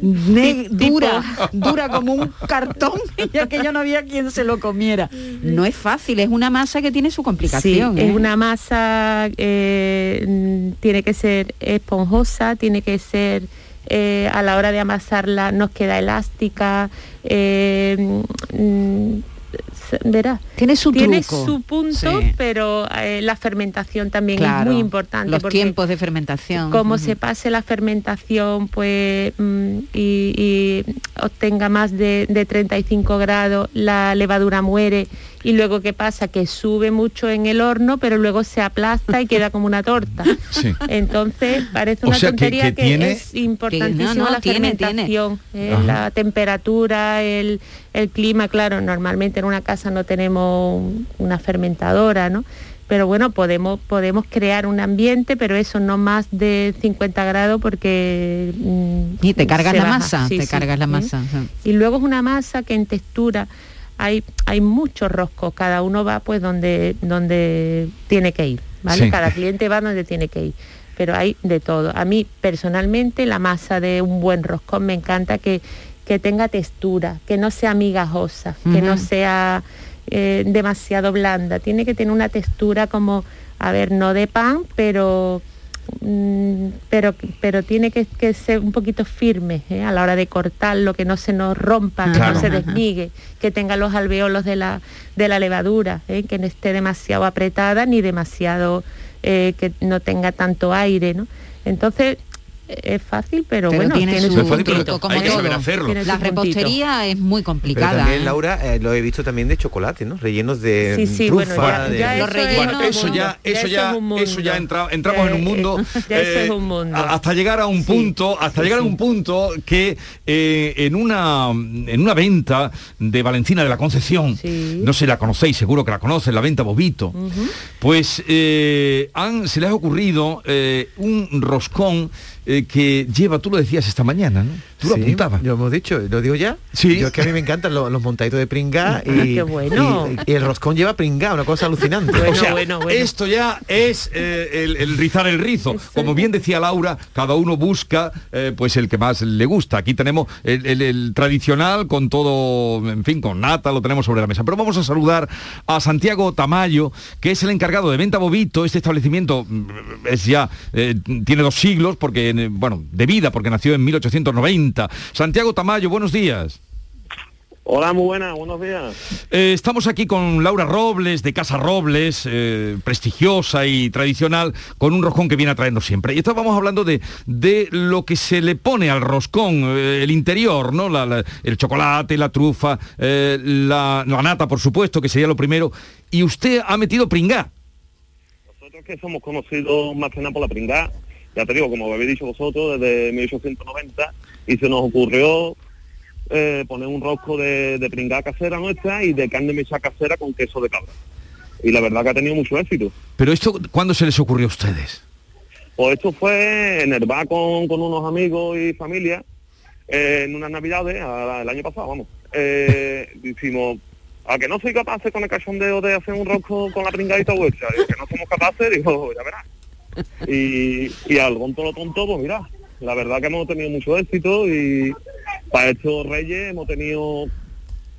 dura, dura como un cartón y aquello no había quien se lo comiera. No es fácil, es una masa que tiene su Sí, complicación. es ¿eh? una masa, eh, mm, tiene que ser esponjosa, tiene que ser eh, a la hora de amasarla nos queda elástica, eh, mm, verás. Tiene su tiene su punto, Sí. pero eh, la fermentación también Claro, es muy importante. Los tiempos de fermentación. como se pase la fermentación pues mm, y, y obtenga más de, de 35 grados, la levadura muere y luego qué pasa que sube mucho en el horno pero luego se aplasta y queda como una torta Sí. entonces parece O una sea, tontería que que, tiene- es importantísima Que no, no, la tiene, tiene. fermentación eh, Ajá. la temperatura el, el clima claro normalmente en una casa no tenemos un- una fermentadora no pero bueno, podemos, podemos crear un ambiente, pero eso no más de 50 grados porque... mm, Y te cargas se la baja. masa, Sí, te sí, cargas la ¿eh? masa. Y luego es una masa que en textura hay, hay muchos roscos, cada uno va pues donde, donde tiene que ir, ¿vale? Sí. Cada cliente va donde tiene que ir. Pero hay de todo. A mí personalmente la masa de un buen roscón me encanta que, que tenga textura, que no sea migajosa, que no sea eh, demasiado blanda. Tiene que tener una textura como, a ver, no de pan, pero pero pero tiene que, que ser un poquito firme ¿eh? a la hora de cortarlo, que no se nos rompa, que Claro. no se desmigue, que tenga los alveolos de la, de la levadura, ¿eh? que no esté demasiado apretada ni demasiado eh, que no tenga tanto aire, ¿no? Entonces es fácil, pero, Pero bueno, tiene su su como todo. Tiene La repostería es muy Pero complicada. también, ¿eh? Laura, eh, lo he visto también de chocolate, ¿no? Rellenos de Sí, sí, trufa, bueno, ya- de... ya Los Bueno, eso ya, eso Ya eso ya, es un mundo. eso ya entra- entramos en un mundo, eh, es un mundo. a- hasta llegar a un punto, hasta llegar a un punto que eh, en una en una venta de Valentina de la Concepción, no sé si la conocéis, seguro que la conocen, la venta Bobito, pues eh, han, se les ha ocurrido eh, un roscón eh, que lleva, tú lo decías esta mañana, ¿no? Tú lo Sí, apuntabas. Lo hemos dicho, lo digo ya. Sí. Yo es que a mí me encantan los, los montaditos de pringá y, Ah, qué bueno. y- y el roscón lleva pringá, una cosa alucinante. o sea, esto ya es eh, el, el rizar el rizo. Como bien decía Laura, cada uno busca eh, pues el que más le gusta. Aquí tenemos el, el- el tradicional con todo, en fin, con nata, lo tenemos sobre la mesa. Pero vamos a saludar a Santiago Tamayo, que es el encargado de Venta Bobito. Este establecimiento mm, es ya, eh, tiene dos siglos, porque, bueno, de vida, porque nació en 1890. Santiago Tamayo, buenos días. Hola, muy buenas, buenos días. Eh, estamos aquí con Laura Robles, de Casa Robles, eh, prestigiosa y tradicional, con un roscón que viene a traernos siempre. Y estábamos hablando de, de lo que se le pone al roscón, eh, el interior, ¿no? La- la- el chocolate, la trufa, la, la nata, por supuesto, que sería lo primero. Y usted ha metido pringá. Nosotros que somos conocidos más que nada por la pringá, ya te digo, como habéis dicho vosotros, desde 1890, y se nos ocurrió eh, poner un rosco de, de pringá casera nuestra y de carne mecha casera con queso de cabra. Y la verdad que ha tenido mucho éxito. Pero esto, ¿cuándo se les ocurrió a ustedes? Pues esto fue en el bar con, con unos amigos y familia, eh, en unas navidades, a- el año pasado, vamos. Eh, decimos, a que no soy capaces con el cachondeo de hacer un rosco con la pringadita vuestra, digo, que no somos capaces, digo, ya verás. Y, y al tonto lo tonto, pues mira, la verdad que hemos tenido mucho éxito y para estos reyes hemos tenido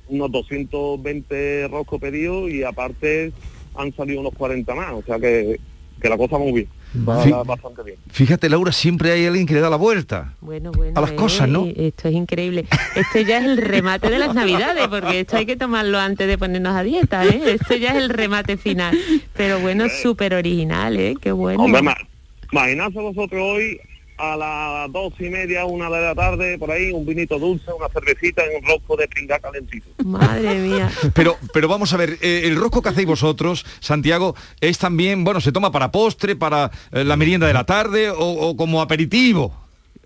unos 220 roscos pedidos y aparte han salido unos 40 más, o sea que, que la cosa muy bien, va Sí. bastante bien. Fíjate, Laura, siempre hay alguien que le da la vuelta. Bueno, bueno, a las eh, cosas, ¿no? Esto es increíble. Esto ya es el remate de las navidades, porque esto hay que tomarlo antes de ponernos a dieta, ¿eh? Esto ya es el remate final. Pero bueno, súper original, ¿eh? Qué bueno. Hombre, ma- imaginadse vosotros hoy a las dos y media, una de la tarde, por ahí, un vinito dulce, una cervecita y un rosco de pringa calentito. Madre mía. Pero, pero vamos a ver, eh, el rosco que hacéis vosotros, Santiago, es también, bueno, se toma para postre, para eh, la merienda de la tarde o, o como aperitivo.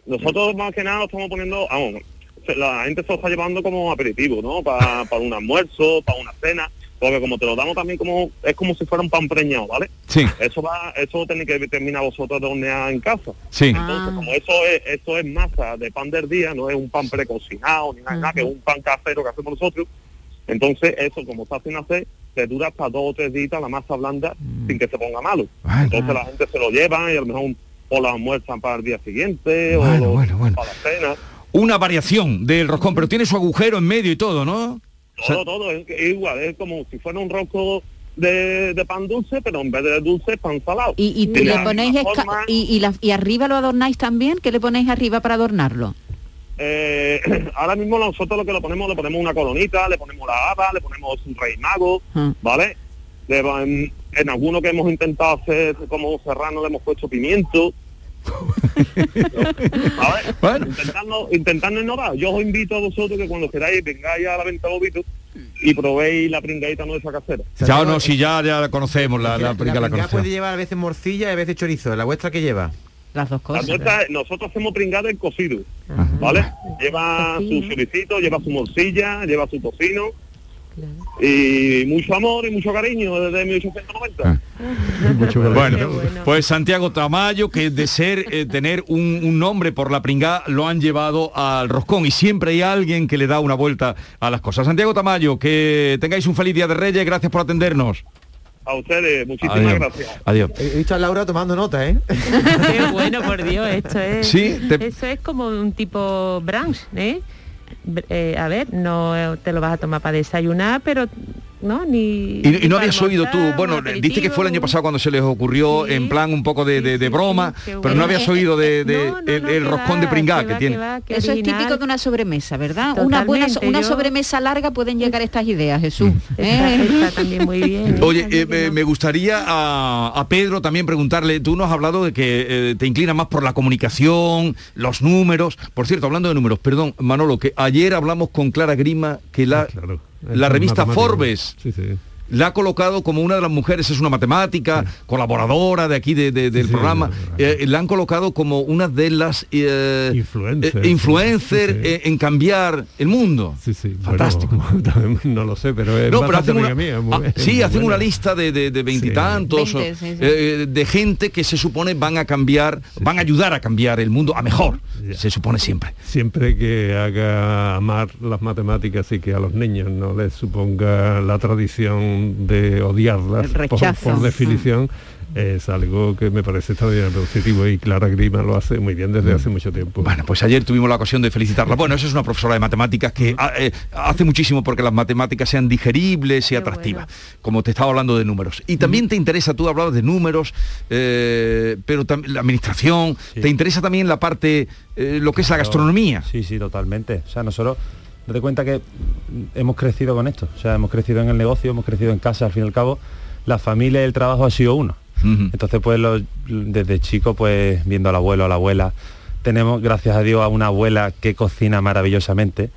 Nosotros más que nada lo estamos poniendo, vamos, la gente se lo está llevando como aperitivo, ¿no? Para, para un almuerzo, para una cena, porque como te lo damos también como, es como si fuera un pan preñado, ¿vale? Sí. Eso va, eso tenéis que terminar vosotros de hornear en casa. Sí. Entonces, como eso es, eso es masa de pan del día, no es un pan precocinado ni nada, que es un pan casero que hacemos nosotros. Entonces, eso, como está sin hacer, te dura hasta dos o tres días la masa blanda sin que se ponga malo. Entonces la gente se lo lleva y a lo mejor o la almuerzan para el día siguiente o Bueno, lo- bueno, bueno. para la cena. Una variación del roscón, pero tiene su agujero en medio y todo, ¿no? Todo, todo, es, es igual, es como si fuera un rosco de, de pan dulce, pero en vez de dulce pan salado. Y, y le ponéis forma, y, y, la- y arriba lo adornáis también, ¿qué le ponéis arriba para adornarlo? eh, ahora mismo nosotros lo que le ponemos, le ponemos una colonita, le ponemos la haba, le ponemos un rey mago, Ah. ¿vale? Le va- en, en alguno que hemos intentado hacer como serrano le hemos puesto pimiento. A ver, intentando, intentando innovar. Yo os invito a vosotros que cuando queráis vengáis a la venta Lobito y probéis la pringadita nuestra casera. Ya no, si ya, ya la conocemos, la, la, La, pringa la conocemos. puede llevar a veces morcilla y a veces chorizo. ¿La vuestra que lleva? Las dos La nuestra- nosotros hacemos pringada en cocido, ¿vale? Lleva su choricito, lleva su morcilla, lleva su tocino y mucho amor y mucho cariño desde 1890. Bueno, pues Santiago Tamayo, que de ser eh, tener un, un nombre por la pringá, lo han llevado al roscón y siempre hay alguien que le da una vuelta a las cosas. Santiago Tamayo, que tengáis un feliz día de Reyes, gracias por atendernos. A ustedes, muchísimas Adiós. gracias. Adiós. He visto a Laura tomando nota, ¿eh? Qué bueno, por Dios, esto es. Sí, te- Eso es como un tipo brunch, ¿eh? Eh, a ver, no te lo vas a tomar para desayunar, pero no, ni. Y, no habías oído tú, bueno, dice que fue el año pasado cuando se les ocurrió en plan un poco de, de- de broma, pero bueno. no habías Eh, oído de, de el, el roscón de pringá que, tiene. Eso es típico de una sobremesa, ¿verdad? Una buena una yo- sobremesa larga pueden llegar estas ideas, Jesús. Está, ¿eh? está también muy bien. Oye, eh, me- gustaría a, a Pedro también preguntarle, tú nos has hablado de que eh, te inclina más por la comunicación, los números. Por cierto, hablando de números, perdón, Manolo, que ayer hablamos con Clara Grima que la, la revista. Forbes Sí, sí. La ha colocado como una de las mujeres, es una matemática, colaboradora de aquí de- de- del programa, eh, la han colocado como una de las eh, Influencers. eh, influencer eh, en cambiar el mundo. Sí, sí. Fantástico. Bueno, no lo sé, pero es No, pero bastante hacen una, amiga mía, muy- ah, sí, muy hacen buena. una lista de de- de veintitantos sí. eh, de gente que se supone van a cambiar, van a ayudar a cambiar el mundo a mejor. Se supone siempre. Siempre que haga amar las matemáticas y que a los niños no les suponga la tradición de odiarlas por, por definición, es algo que me parece extraordinariamente positivo y Clara Grima lo hace muy bien desde hace mucho tiempo. Bueno, pues ayer tuvimos la ocasión de felicitarla. Bueno, esa es una profesora de matemáticas que ah, eh, hace muchísimo porque las matemáticas sean digeribles y atractivas, como te estaba hablando de números. Y también te interesa, tú hablabas de números, eh, pero también la administración, te interesa también la parte, eh, lo que es la gastronomía. Sí, sí, totalmente. O sea, nosotros, date cuenta que hemos crecido con esto. O sea, hemos crecido en el negocio, hemos crecido en casa, al fin y al cabo. La familia y el trabajo ha sido uno. Entonces, pues los- desde chico, pues viendo al abuelo, a la abuela, tenemos, gracias a Dios, a una abuela que cocina maravillosamente.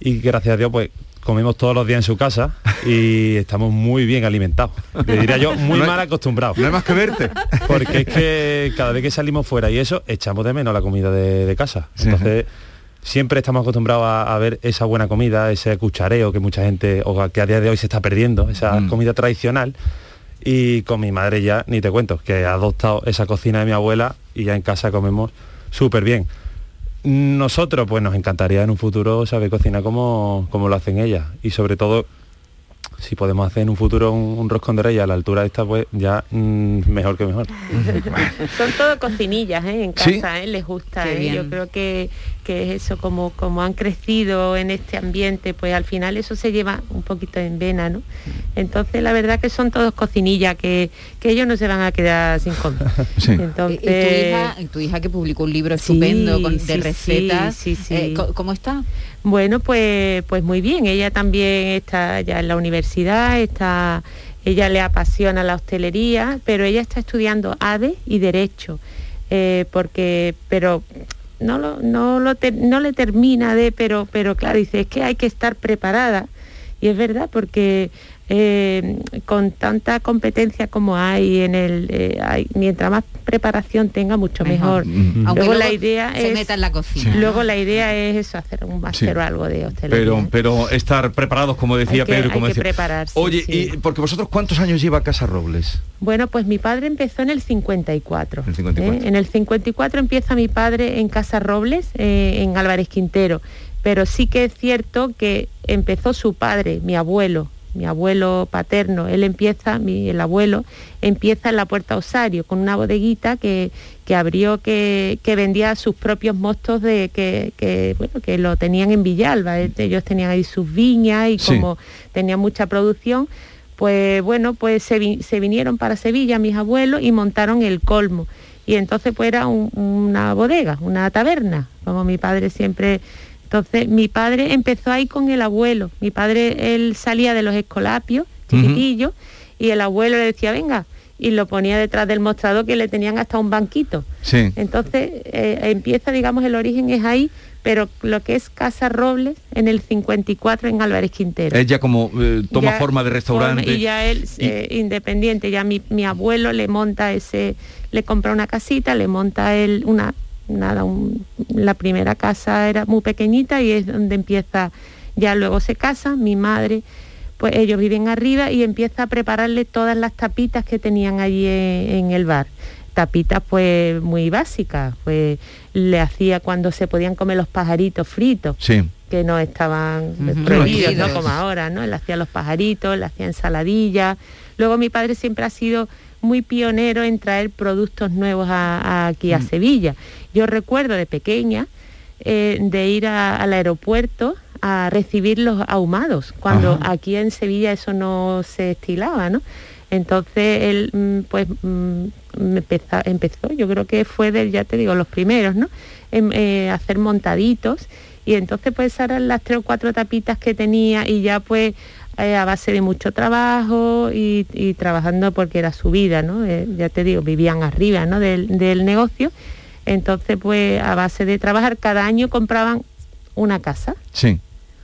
Y gracias a Dios, pues comemos todos los días en su casa y estamos muy bien alimentados. Le diría yo, muy No mal acostumbrados. No hay más que verte. Porque es que cada vez que salimos fuera y eso, echamos de menos la comida de, de casa. Entonces, siempre estamos acostumbrados a, a ver esa buena comida, ese cuchareo que mucha gente, o que a día de hoy se está perdiendo, esa Mm. comida tradicional. Y con mi madre ya, ni te cuento, que ha adoptado esa cocina de mi abuela y ya en casa comemos súper bien. Nosotros, pues nos encantaría en un futuro saber cocinar como, como lo hacen ellas. Y sobre todo, si podemos hacer en un futuro un, un roscón de reyes a la altura de esta, pues ya mm, mejor que mejor. Son todo cocinillas ¿eh? en Sí. casa, ¿eh? les gusta. ¿eh? Yo creo que, que es eso, como, como han crecido en este ambiente, pues al final eso se lleva un poquito en vena, ¿no? Entonces la verdad que son todos cocinillas, que, que ellos no se van a quedar sin comer. Entonces, Y tu hija, y tu hija que publicó un libro estupendo con- de sí, recetas, sí, sí, sí. eh, ¿cómo está? Bueno, pues, pues muy bien. Ella también está ya en la universidad, está, ella le apasiona la hostelería, pero ella está estudiando ADE y Derecho. eh, porque, pero no lo, no lo no le termina de, pero, pero claro, dice, es que hay que estar preparada. Y es verdad, porque eh, con tanta competencia como hay en el eh, hay, mientras más preparación tenga mucho mejor, luego, la idea se es meta en la cocina luego la idea es eso hacer un máster o algo de hostelería pero pero estar preparados como decía que, Pedro como hay que decía prepararse, oye sí. y porque vosotros cuántos años lleva Casa Robles Bueno, pues mi padre empezó en el 54. El 54. ¿eh? En el 54 empieza mi padre en Casa Robles, eh, en Álvarez Quintero. Pero sí que es cierto que empezó su padre, mi abuelo, mi abuelo paterno, él empieza, mi, el abuelo, empieza en la Puerta Osario con una bodeguita que, que abrió, que, que vendía sus propios mostos de que, que, bueno, que lo tenían en Villalba. Ellos tenían ahí sus viñas y Sí. como tenían mucha producción, pues bueno, pues se, vi- se vinieron para Sevilla mis abuelos y montaron el colmo. Y entonces pues era un- una bodega, una taberna, como mi padre siempre... Entonces mi padre empezó ahí con el abuelo. Mi padre, él salía de los escolapios, chiquitillo, y el abuelo le decía, venga, y lo ponía detrás del mostrador que le tenían hasta un banquito. sí Entonces eh, empieza, digamos, el origen es ahí, pero lo que es Casa Robles en el 54 en Álvarez Quintero. ella como eh, toma Ya forma de restaurante forma- y ya él eh, independiente, ya mi, mi abuelo le monta ese, le compra una casita, le monta él una, nada, un- la primera casa era muy pequeñita y es donde empieza, ya luego se casa, mi madre, pues ellos viven arriba y empieza a prepararle todas las tapitas que tenían allí en, en el bar. Tapitas pues muy básicas, pues le hacía cuando se podían comer los pajaritos fritos sí que no estaban prohibidos, ¿no? Como ahora, ¿no? Él hacía los pajaritos, él hacía ensaladilla. Luego mi padre siempre ha sido muy pionero en traer productos nuevos a- a aquí a Sevilla. Yo recuerdo de pequeña eh, de ir a- al aeropuerto a recibir los ahumados, cuando Ajá. aquí en Sevilla eso no se estilaba, ¿no? Entonces él mm, pues mm, empezó, empezó, yo creo que fue del, ya te digo, los primeros, ¿no? Em, eh, hacer montaditos y entonces pues eran las tres o cuatro tapitas que tenía y ya pues eh, a base de mucho trabajo y, y trabajando porque era su vida, ¿no? Eh, ya te digo, vivían arriba, ¿no? Del, del negocio. Entonces pues a base de trabajar cada año compraban una casa sí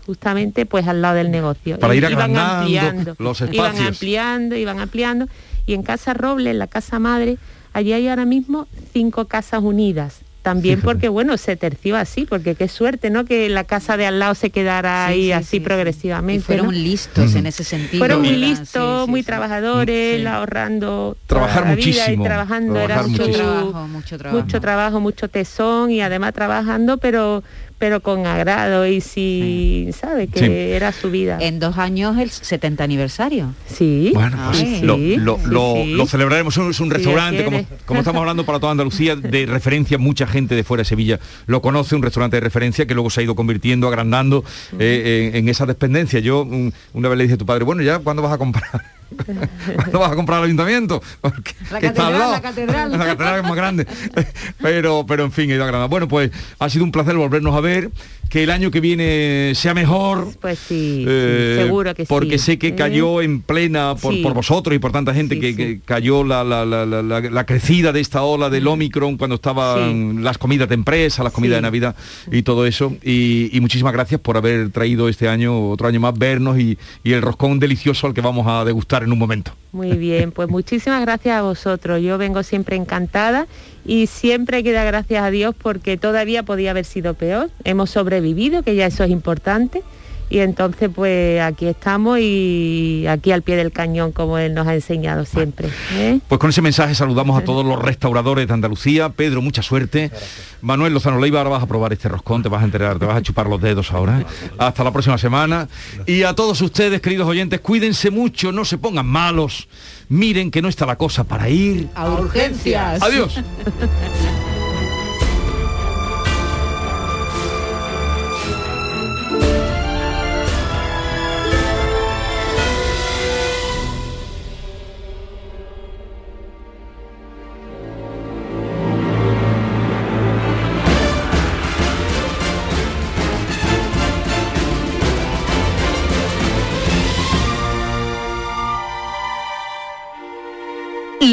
justamente pues al lado del negocio. Para ir iban ampliando, los Iban espacios. ampliando, iban ampliando. Y en Casa Roble, en la Casa Madre, allí hay ahora mismo cinco casas unidas. También porque, bueno, se terció así, porque qué suerte, ¿no? Que la casa de al lado se quedara Sí, ahí sí, así progresivamente. Y fueron ¿no? listos en ese sentido. Fueron muy listos, muy trabajadores, ahorrando toda Trabajar la vida muchísimo, y trabajando trabajar era su- muchísimo. Trabajo, mucho trabajo. mucho trabajo, mucho tesón y además trabajando, pero pero con agrado y si sabe que Sí. era su vida. En dos años el 70 aniversario. Sí. Bueno, pues Ay. lo, Sí, lo- sí, lo- sí. lo celebraremos. Es un Sí, restaurante, como, como estamos hablando para toda Andalucía, de referencia, mucha gente de fuera de Sevilla lo conoce, un restaurante de referencia que luego se ha ido convirtiendo, agrandando eh, en, en esa dependencia. Yo mm, una vez le dije a tu padre, bueno, ya, ¿cuándo vas a comprar? ¿Cuándo vas a comprar al ayuntamiento? Porque La está al catedral, lado. la catedral. La catedral es más grande. Pero, pero en fin, he ido agrandando. Bueno, pues ha sido un placer volvernos a ver. Que el año que viene sea mejor. Pues sí, Eh, seguro que porque sí. sé que cayó en plena por, Sí. por vosotros y por tanta gente que, que cayó la, la- la- la- crecida de esta ola del Omicron cuando estaban las comidas de empresa, las comidas de Navidad y todo eso. Y, y muchísimas gracias por haber traído este año, otro año más, vernos y, y el roscón delicioso al que vamos a degustar en un momento. Muy bien, pues muchísimas gracias a vosotros. Yo vengo siempre encantada y siempre hay que dar gracias a Dios porque todavía podía haber sido peor. Hemos sobrevivido, que ya eso es importante. Y entonces pues aquí estamos y aquí al pie del cañón como Él nos ha enseñado siempre. ¿eh? Pues con ese mensaje saludamos a todos los restauradores de Andalucía. Pedro, mucha suerte. Manuel Lozano Leiva, ahora vas a probar este roscón, te vas a enterar, te vas a chupar los dedos ahora. ¿eh? Hasta la próxima semana. Y a todos ustedes, queridos oyentes, cuídense mucho, no se pongan malos. Miren que no está la cosa para ir. A urgencias. Adiós.